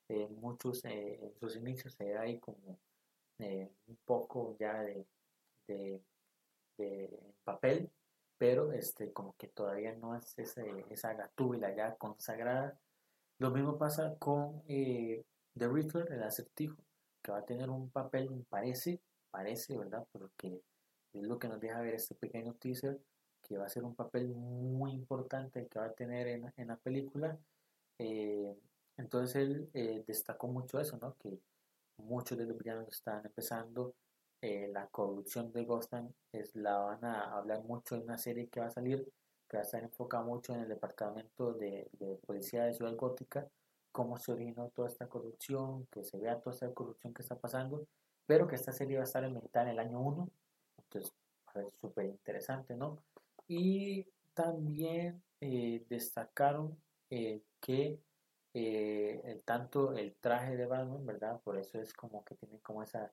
eh, muchos eh, en sus inicios, se ve ahí como un poco ya de, de, papel, pero este, como que todavía no es ese, esa gatúbela ya consagrada lo mismo pasa con eh, The Riddler, el acertijo, que va a tener un papel, parece, parece, ¿verdad? Porque es lo que nos deja ver este pequeño teaser, que va a ser un papel muy importante el que va a tener en, en la película. Eh, entonces él eh, destacó mucho eso, ¿no? Que muchos de los villanos están empezando. la corrupción de Gotham es la van a hablar mucho en una serie que va a salir que va a estar enfocado mucho en el departamento de, policía de Ciudad Gótica, cómo se originó toda esta corrupción, que se vea toda esta corrupción que está pasando, pero que esta serie va a estar en en el año 1, entonces es súper interesante, ¿no? Y también eh, destacaron eh, que eh, tanto el traje de Batman, ¿verdad? Por eso es como que tiene como esa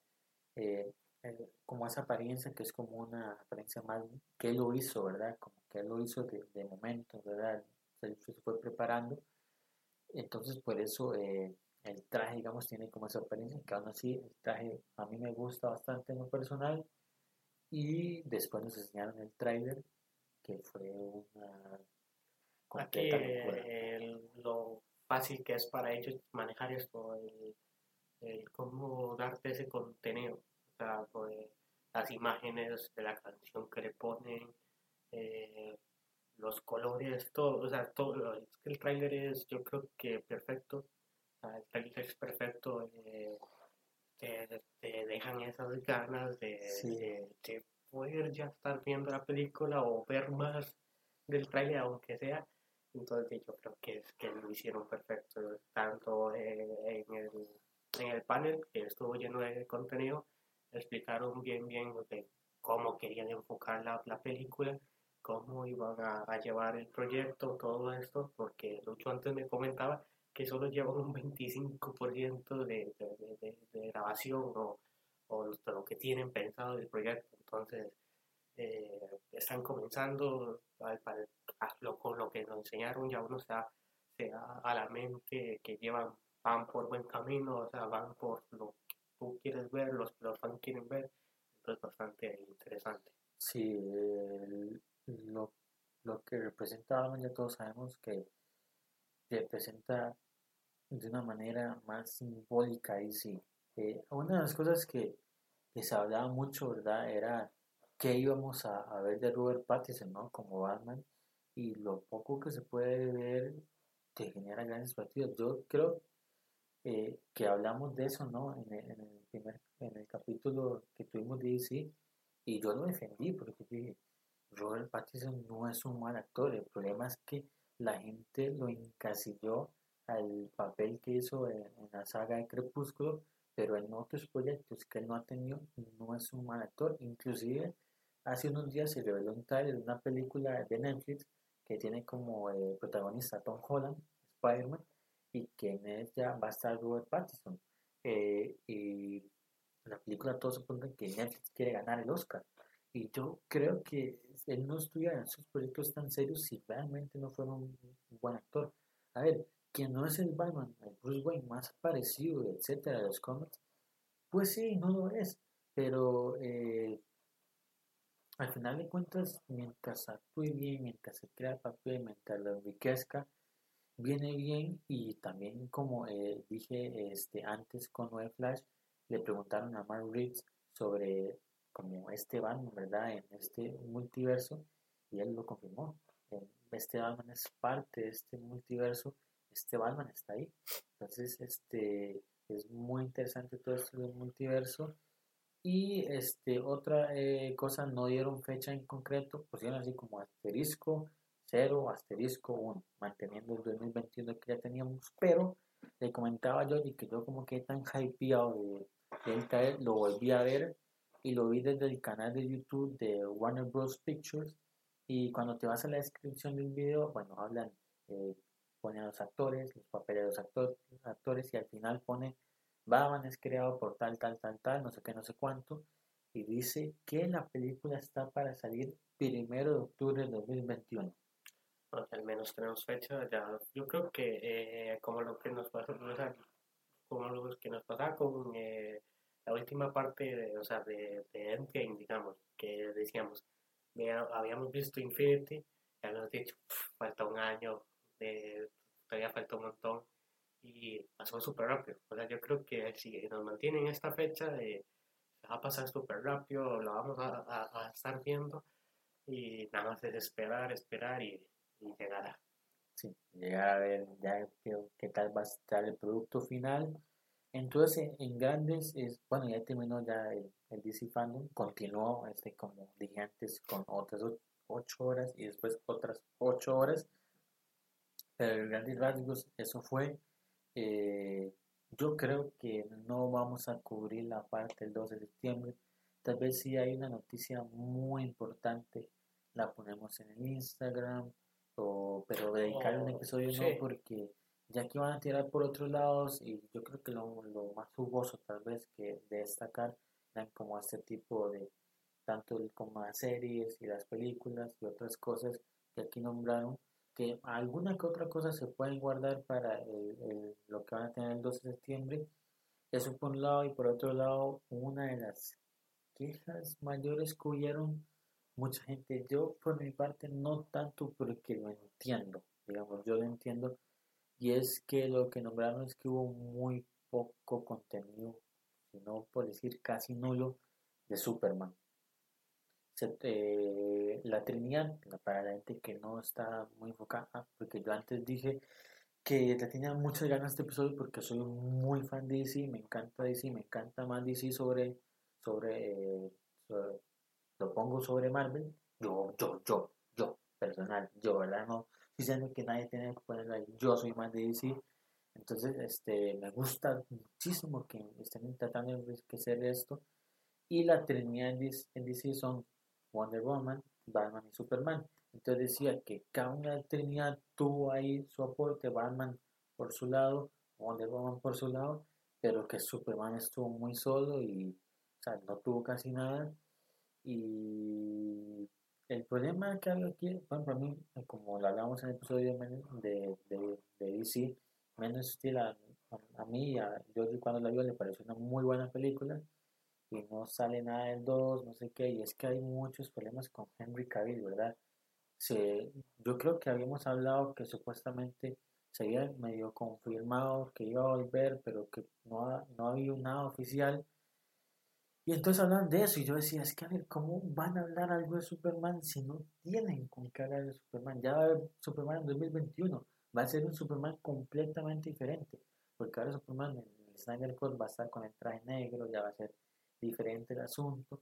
como esa apariencia que es como una apariencia más que lo hizo, ¿verdad? Como que él lo hizo de, de momento, ¿verdad? Se, fue preparando. Entonces, por eso el traje, digamos, tiene como esa apariencia, que aún así el traje a mí me gusta bastante en lo personal. Y después nos enseñaron el trailer, que fue una... Aquí lo fácil que es para ellos manejar esto, el, el cómo darte ese contenido pues, las imágenes de la canción que le ponen, eh, los colores, todo, o sea, todo, el trailer es, yo creo que perfecto, el trailer es perfecto, eh, te, dejan esas ganas de, de, poder ya estar viendo la película o ver más del trailer, aunque sea. Entonces yo creo que es que lo hicieron perfecto, tanto en, el, en el panel, que estuvo lleno de contenido, explicaron bien, bien de cómo querían enfocar la, la película, cómo iban a, a, llevar el proyecto, todo esto, porque Lucho antes me comentaba que solo llevan un 25% de, de, de, de, grabación o, o lo que tienen pensado del proyecto. Entonces, eh, están comenzando con lo que nos enseñaron, ya uno se da, a la mente que llevan, van por buen camino, o sea, van por lo que tú quieres ver, los que los fans quieren ver. Entonces, bastante interesante. Sí, lo, lo que representa ya todos sabemos que representa de una manera más simbólica y sí. Eh, una de las cosas que, que, se hablaba mucho, ¿verdad? Era que íbamos a, ver de Robert Pattinson, ¿no? Como Batman. Y lo poco que se puede ver te genera grandes partidos. Yo creo eh, que hablamos de eso, ¿no? En el, primer, en el capítulo que tuvimos de DC. Y yo lo defendí porque dije, Robert Pattinson no es un mal actor. El problema es que la gente lo encasilló al papel que hizo en, la saga de Crepúsculo, pero en otros proyectos que él no ha tenido, no es un mal actor. Inclusive, hace unos días se reveló un trailer de una película de Netflix que tiene como eh, protagonista Tom Holland, Spider-Man, y que en ella va a estar Robert Pattinson. Eh, y la película todos suponen que Netflix quiere ganar el Oscar. Y yo creo que él no estuviera en esos proyectos tan serios si realmente no fuera un buen actor. A ver, que no es el Batman, el Bruce Wayne más parecido, etcétera, de los cómics, pues sí, no lo es, pero eh, al final de cuentas, mientras actúe bien, mientras se crea el papel, mientras lo enriquezca, viene bien y también como eh, dije este, antes con Noé Flash, le preguntaron a Mark Reeves sobre como este Batman, ¿verdad? En este multiverso y él lo confirmó. Este Batman es parte de este multiverso este Batman está ahí. Entonces, este es muy interesante todo esto del multiverso. Y este, otra eh, cosa, no dieron fecha en concreto, pusieron así como asterisco 0, asterisco 1, manteniendo el 2021 que ya teníamos, pero le comentaba yo y que yo como que tan hypeado de, de lo volví a ver y lo vi desde el canal de YouTube de Warner Bros. Pictures y cuando te vas a la descripción del video, bueno, hablan eh, pone a los actores, los papeles de los actores, actores y al final pone Batman es creado por tal, tal, tal, tal, no sé qué, no sé cuánto, y dice que la película está para salir primero de octubre de 2021. al menos tenemos fecha, ya, yo creo que eh, como lo que nos pasó, como lo que nos pasa con eh, la última parte, de, o sea, de, de Endgame, digamos, que decíamos, habíamos visto Infinity, ya nos dicho, falta un año, eh, todavía falta un montón y pasó súper rápido. O sea, yo creo que si nos mantienen esta fecha, eh, va a pasar súper rápido, lo vamos a, a, a, estar viendo y nada más es esperar, esperar y, y llegar a... Sí, llegar a ver ya qué, qué, tal va a estar el producto final. Entonces, en, grandes, es, bueno, ya terminó ya el, el DC Fandom, continuó, este, como dije antes, con otras ocho horas y después otras ocho horas pero en grandes rasgos eso fue. Eh, yo creo que no vamos a cubrir la parte del 12 de septiembre. Tal vez si hay una noticia muy importante, la ponemos en el Instagram, o, pero dedicar un oh, episodio no, porque ya que van a tirar por otros lados, y yo creo que lo, lo más jugoso tal vez que de destacar eran como este tipo de, tanto como las series y las películas y otras cosas que aquí nombraron, que alguna que otra cosa se pueden guardar para el, lo que van a tener el 12 de septiembre. Eso por un lado y por otro lado, una de las quejas mayores que hubieron mucha gente, yo por mi parte no tanto porque lo entiendo, digamos, yo lo entiendo, y es que lo que nombraron es que hubo muy poco contenido, si no por decir casi nulo, de Superman la Trinidad, para la gente que no está muy enfocada, ah, porque yo antes dije que ya tenía muchas ganas este episodio porque soy muy fan de DC, me encanta DC, me encanta más DC sobre, sobre, sobre lo pongo sobre Marvel, yo, yo, yo, yo, personal. Yo, ¿verdad? No diciendo que nadie tiene que ponerlo ahí. Yo soy más de DC. Entonces, este, me gusta muchísimo que estén tratando de hacer esto. Y la trinidad en DC son Wonder Woman, Batman y Superman. Entonces decía que cada una Trinidad tuvo ahí su aporte, Batman por su lado, Wonder Woman por su lado, pero que Superman estuvo muy solo y no tuvo casi nada. Y el problema que hay aquí, bueno, para mí, como lo hablamos en el episodio de, de, de DC, menos estilo a, a, mí a George cuando la vio le pareció una muy buena película y no sale nada del 2, no sé qué, y es que hay muchos problemas con Henry Cavill, ¿verdad? Se, yo creo que habíamos hablado que supuestamente se había medio confirmado que iba a volver, pero que no, no había nada oficial. Y entonces hablan de eso y yo decía, es que a ver, ¿cómo van a hablar algo de Superman si no tienen con qué hablar de Superman? Ya va a haber Superman en 2021, va a ser un Superman completamente diferente, porque ahora Superman en el Snyder Cut va a estar con el traje negro, ya va a ser diferente el asunto.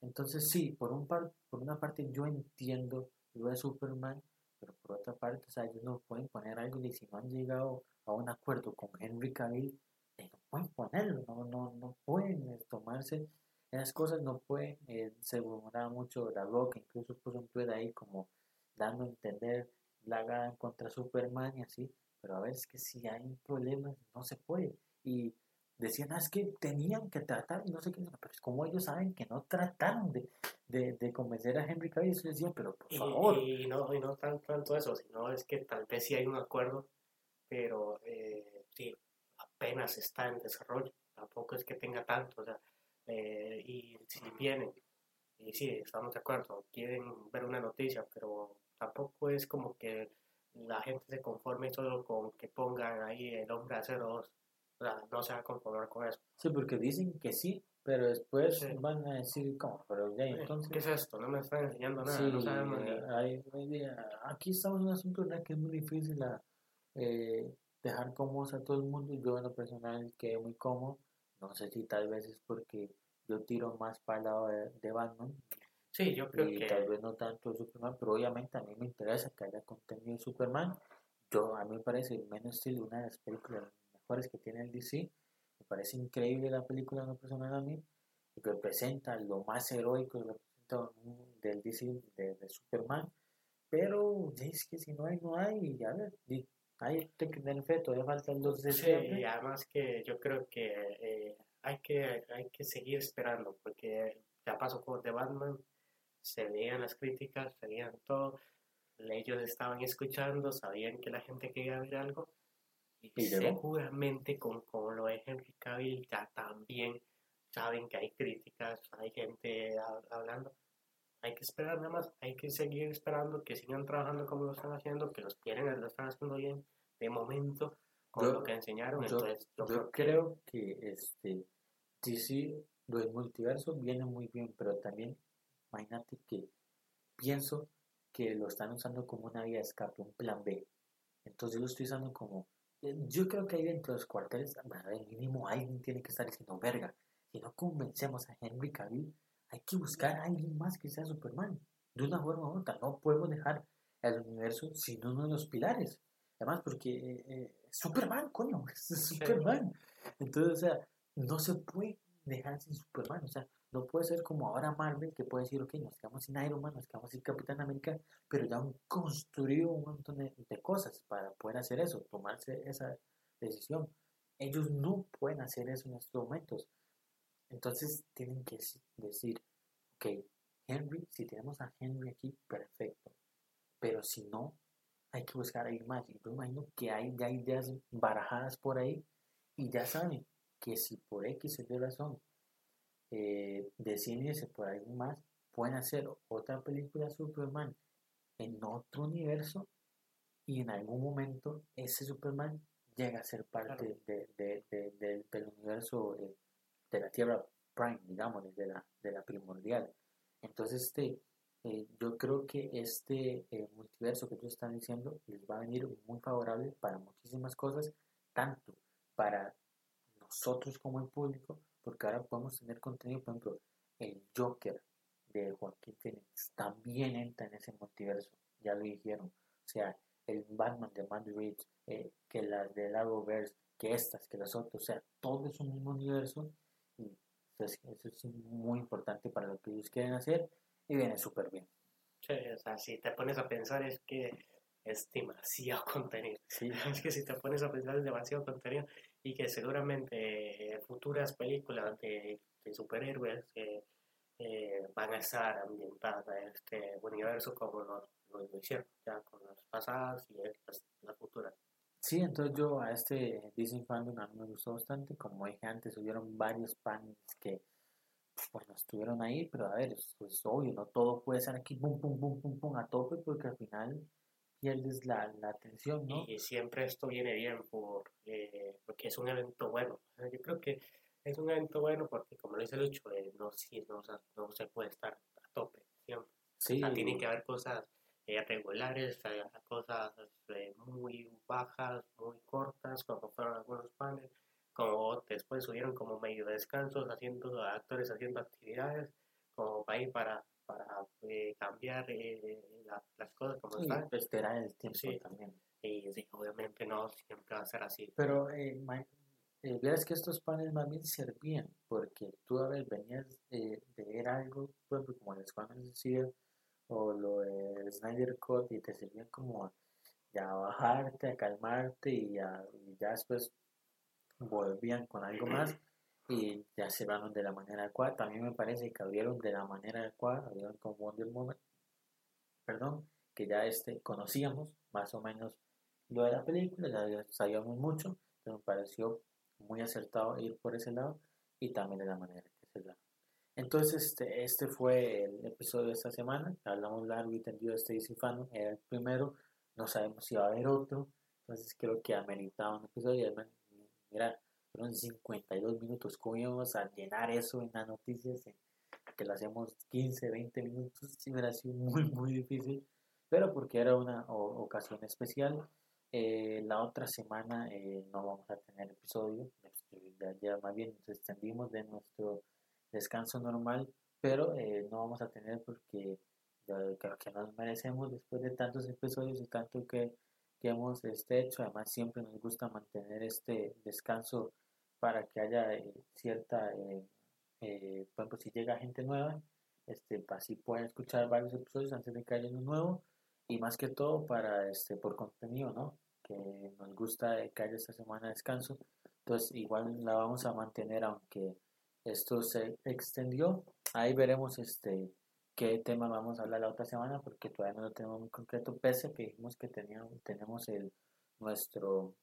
Entonces sí, por, un par, por una parte yo entiendo lo de Superman, pero por otra parte, o sea, ellos no pueden poner algo y si no han llegado a un acuerdo con Henry Cavill, eh, no pueden ponerlo, no, no, no pueden eh, tomarse esas cosas, no pueden, eh, se murmuraba mucho la Rock, incluso puso un tweet ahí como dando a entender la gana contra Superman y así, pero a ver, es que si hay un problema, no se puede. Y decían, ah, es que tenían que tratar, y no sé qué, pero es como ellos saben que no trataron de, de, de convencer a Henry Cavill, eso decían, pero por favor. Y, no, y no tanto eso, sino es que tal vez sí hay un acuerdo, pero eh, sí, apenas está en desarrollo, tampoco es que tenga tanto, o sea, eh, y si vienen, y sí, estamos de acuerdo, quieren ver una noticia, pero tampoco es como que la gente se conforme solo con que pongan ahí el hombre a 02 no se va a conformar con eso. Sí, porque dicen que sí, pero después van a decir, ¿cómo? Pero ya, entonces... ¿Qué es esto? No me están enseñando nada, no sabemos ni... aquí estamos en un asunto que es muy difícil a, eh, dejar cómodos a todo el mundo. Yo en lo personal quedé muy cómodo. No sé si tal vez es porque yo tiro más para el lado de, Batman. Sí, yo creo y que... tal vez no tanto de Superman, pero obviamente a mí me interesa que haya contenido de Superman. Yo, a mí me parece menos estilo una de las películas que tiene el DC. Me parece increíble la película, no personal a mí, que representa lo más heroico del DC de, Superman. Pero es que si no hay, no hay. Y a ver, hay que tener fe, todavía faltan dos de sí, y además que yo creo que, eh, hay que hay que seguir esperando, porque ya pasó con The Batman, se veían las críticas, se veían todo, ellos estaban escuchando, sabían que la gente quería ver algo, y, seguramente con, con, lo de Henry Cavill ya también saben que hay críticas, hay gente hablando. Hay que esperar nada más, hay que seguir esperando que sigan trabajando como lo están haciendo, que los quieren, lo están haciendo bien de momento con lo que enseñaron. Yo, Entonces, yo, creo, que, este DC, lo del multiverso viene muy bien, pero también imagínate que pienso que lo están usando como una vía de escape, un plan B. Entonces yo lo estoy usando como yo creo que ahí dentro de los cuarteles, bueno, mínimo alguien tiene que estar diciendo, verga, si no convencemos a Henry Cavill, hay que buscar a alguien más que sea Superman. De una forma u otra, no podemos dejar el universo sin uno de los pilares. Además, porque eh, eh Superman, coño, [LAUGHS] es Superman. Entonces, o sea, no se puede dejar sin Superman. O sea, no puede ser como ahora Marvel, que puede decir, ok, nos quedamos sin Iron Man, nos quedamos sin Capitán América, pero ya han construido un montón de, cosas para poder hacer eso, tomarse esa decisión. Ellos no pueden hacer eso en estos momentos. Entonces tienen que decir, ok, Henry, si tenemos a Henry aquí, perfecto. Pero si no, hay que buscar a más. Yo imagino que hay ideas barajadas por ahí y ya saben que si por X o Y razón eh, decidirse por algo más, pueden hacer otra película de Superman en otro universo y en algún momento ese Superman llega a ser parte del universo eh, de la Tierra Prime, digamos, de la, de la primordial. Entonces, este, eh, yo creo que este eh, multiverso que tú estás diciendo les va a venir muy favorable para muchísimas cosas, tanto para nosotros como el público, porque ahora podemos tener contenido, por ejemplo, el Joker de Joaquín Phoenix también entra en ese multiverso. ya lo dijeron. O sea, el Batman de Matt Reeves, eh, que las de Lagoverse, que estas, que las otras, o sea, todo es un mismo universo y pues, eso es muy importante para lo que ellos quieren hacer y viene súper bien. Sí, o sea, si te pones a pensar es que es demasiado [LAUGHS] contenido. Sí. Es que si te pones a pensar es demasiado contenido y que seguramente futuras películas de, de superhéroes eh, eh, van a estar ambientadas a este universo como lo, lo, hicieron ya con las pasadas y las, las futuras. Sí, entonces yo a este Disney Fandom a mí me gustó bastante. Como dije antes, hubieron varios panels que, pues, no estuvieron ahí, pero a ver, es, es obvio, no todo puede ser aquí, pum, pum, pum, pum, pum, a tope, porque al final pierdes la, la atención, ¿no? Y siempre esto viene bien por, eh, porque es un evento bueno. O sea, Yo creo que es un evento bueno porque, como lo dice Lucho, eh, no, sí, no, no se puede estar a tope siempre. Sí, O sea, tienen que haber cosas eh, regulares, eh, cosas eh, muy bajas, muy cortas, como fueron algunos paneles, como después subieron como medio descansos, haciendo actores haciendo actividades, como para ir para, para eh, cambiar eh, la- las cosas como sí, están. esperar el tiempo Sí. también. Y sí, obviamente no siempre va a ser así. Pero eh, vieras que estos paneles más bien servían, porque tú a ver, venías de ver algo, por ejemplo, como el Suicida o lo de Snyder Cut, y te servían como a, ya a bajarte, a calmarte, y, a- y ya después volvían con algo [CLEARS THROAT] más y ya van de la manera adecuada. También me parece que abrieron de la manera adecuada, abrieron con Wonder Woman, perdón, que ya este conocíamos más o menos lo de la película, ya sabíamos mucho, pero me pareció muy acertado ir por ese lado y también de la manera que da. Entonces, este, este fue el episodio de esta semana. Hablamos largo y tendido de este DC. Era el primero. No sabemos si va a haber otro. Entonces, creo que ameritaba un episodio. Y además, mira, fueron 52 minutos. ¿Cómo íbamos a llenar eso en las noticias? Que lo hacemos 15, 20 minutos. Sí, hubiera sido muy, muy difícil. Pero porque era una o- ocasión especial. Eh, la otra semana eh, no vamos a tener episodio. Este, Ya, ya más bien nos extendimos de nuestro descanso normal, pero eh, no vamos a tener porque yo creo que nos merecemos después de tantos episodios y tanto que, que hemos este, hecho. Además, siempre nos gusta mantener este descanso para que haya eh, cierta, eh, eh, por ejemplo, si llega gente nueva, este, así pueden escuchar varios episodios antes de que haya uno nuevo y más que todo para este por contenido, ¿no? Que nos gusta que haya esta semana de descanso. Entonces, igual la vamos a mantener aunque esto se extendió. Ahí veremos este qué tema vamos a hablar la otra semana porque todavía no lo tenemos muy concreto, pese a que dijimos que teníamos, tenemos el nuestro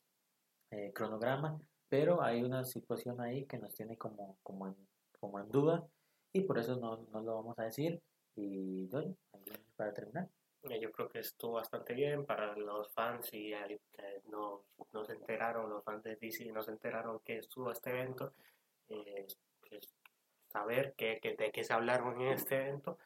eh, cronograma, pero hay una situación ahí que nos tiene como, como, en, como en duda y por eso no, no lo vamos a decir. Y yo, para terminar. Yo creo que estuvo bastante bien para los fans y eh, que no, no se enteraron, los fans de DC no se enteraron que estuvo este evento, eh, pues, saber que, que- de qué se hablaron en este evento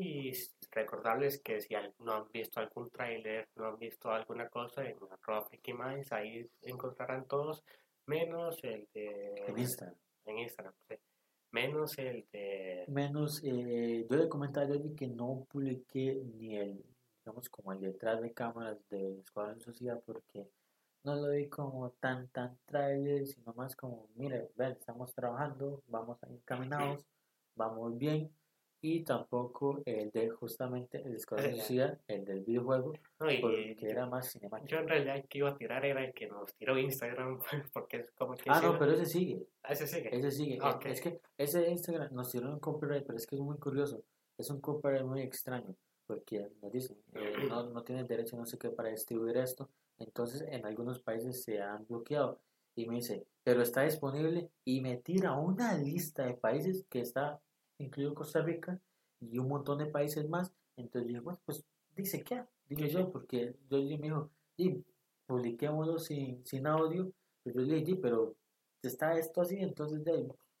y recordarles que si no han visto algún tráiler, no han visto alguna cosa en arroba Minds, ahí encontrarán todos, menos el de En Instagram. en Instagram, sí. menos el de Menos, eh, yo le comentaba a que no publiqué ni el, digamos, como el detrás de cámaras del Escuadrón de Sociedad porque no lo vi como tan, tan trailer, sino más como, mire, ven, estamos trabajando, vamos encaminados, vamos bien, y tampoco el de justamente el Escuadrón. Sociedad, el del videojuego, no, y- porque era más cinemático. Yo en realidad el que iba a tirar era el que nos tiró Instagram, [LAUGHS] porque es como que... Ah, no, pero ese sigue, Ah, ese sigue. ese sigue. Ah, Es- ok. Es que ese Instagram nos tiró un copyright, pero es que es muy curioso. Es un copyright muy extraño, porque nos dicen, eh, [CLEARS THROAT] no, no tienes derecho no sé qué para distribuir esto. Entonces, en algunos países se han bloqueado. Y me dice, pero está disponible. Y me tira una lista de países que está incluido Costa Rica y un montón de países más. Entonces dije, bueno, pues dice qué, digo yo, porque yo yo me dijo, y publiquémoslo sin, sin audio. Pero yo le dije, "Sí, pero está esto así, entonces ya,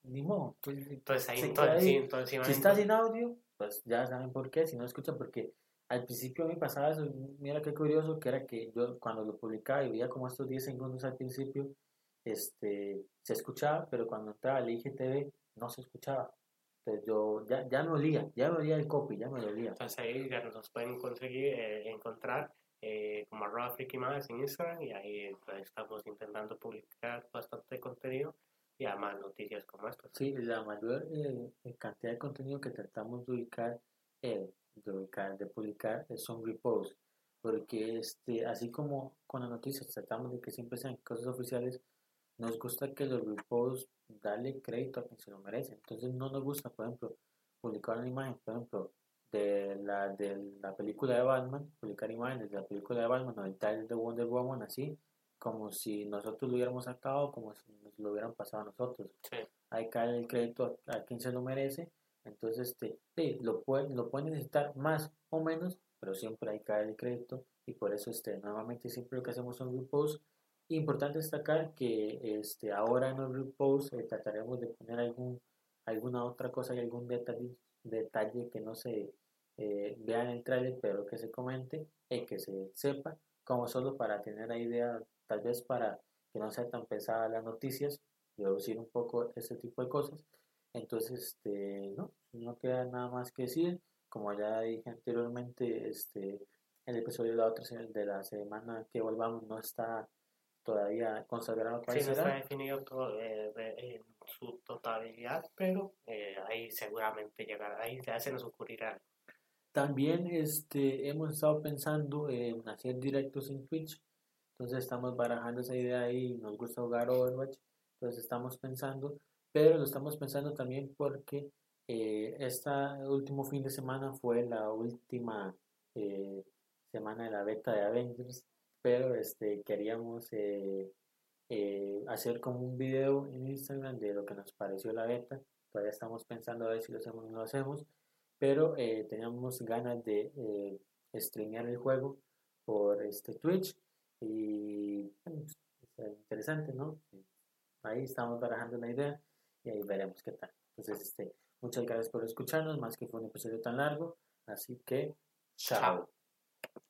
ni modo. Entonces, Entonces ahí, entonces, sí, ahí. entonces sí van si está sin audio, pues ya saben por qué, si no escuchan, porque al principio a mí pasaba eso, mira qué curioso, que era que yo cuando lo publicaba y veía como estos 10 segundos al principio, este, se escuchaba, pero cuando entraba al IGTV no se escuchaba. Entonces yo ya, ya me olía, ya me olía el copy, ya me olía. Entonces ahí ya nos pueden conseguir, eh, encontrar eh, como arroba más en Instagram y ahí pues, estamos intentando publicar bastante contenido y además noticias como estas. Sí, la mayor eh, cantidad de contenido que tratamos de ubicar, eh, de ubicar, de publicar son reposts, porque este, así como con las noticias tratamos de que siempre sean cosas oficiales, nos gusta que los reposts darle crédito a quien se lo merece. Entonces no nos gusta, por ejemplo, publicar una imagen, por ejemplo, de la, de la película de Batman, publicar imágenes de la película de Batman o el de Wonder Woman así, como si nosotros lo hubiéramos sacado, como si nos lo hubieran pasado a nosotros. Hay que darle el crédito a, quien se lo merece. Entonces, este, sí, lo pueden, lo pueden necesitar más o menos, pero siempre hay que darle el crédito. Y por eso, este, normalmente siempre lo que hacemos son reposts. Importante destacar que este, ahora en los reposts eh, trataremos de poner algún, alguna otra cosa y algún detalle, detalle que no se eh, vea en el trailer, pero que se comente y que se sepa, como solo para tener la idea tal vez para que no sea tan pesada las noticias, reducir un poco ese tipo de cosas. Entonces, este, no, no queda nada más que decir. Como ya dije anteriormente, este, el episodio de la otra de la semana que volvamos no está todavía consagrado para sí, no está definido todo, eh, en su totalidad, pero eh, ahí seguramente llegará, ahí ya se nos ocurrirá. También este, hemos estado pensando en hacer directos en Twitch. Entonces estamos barajando esa idea ahí, nos gusta jugar Overwatch, entonces estamos pensando, pero lo estamos pensando también porque eh, este último fin de semana fue la última eh, semana de la beta de Avengers, pero este, queríamos eh, hacer como un video en Instagram de lo que nos pareció la beta, todavía estamos pensando a ver si lo hacemos o no lo hacemos, pero teníamos ganas de streamear el juego por este Twitch y pues, interesante, ¿no? Ahí estamos barajando una idea y ahí veremos qué tal. Entonces, este, muchas gracias por escucharnos, más que fue un episodio tan largo. Así que, chao.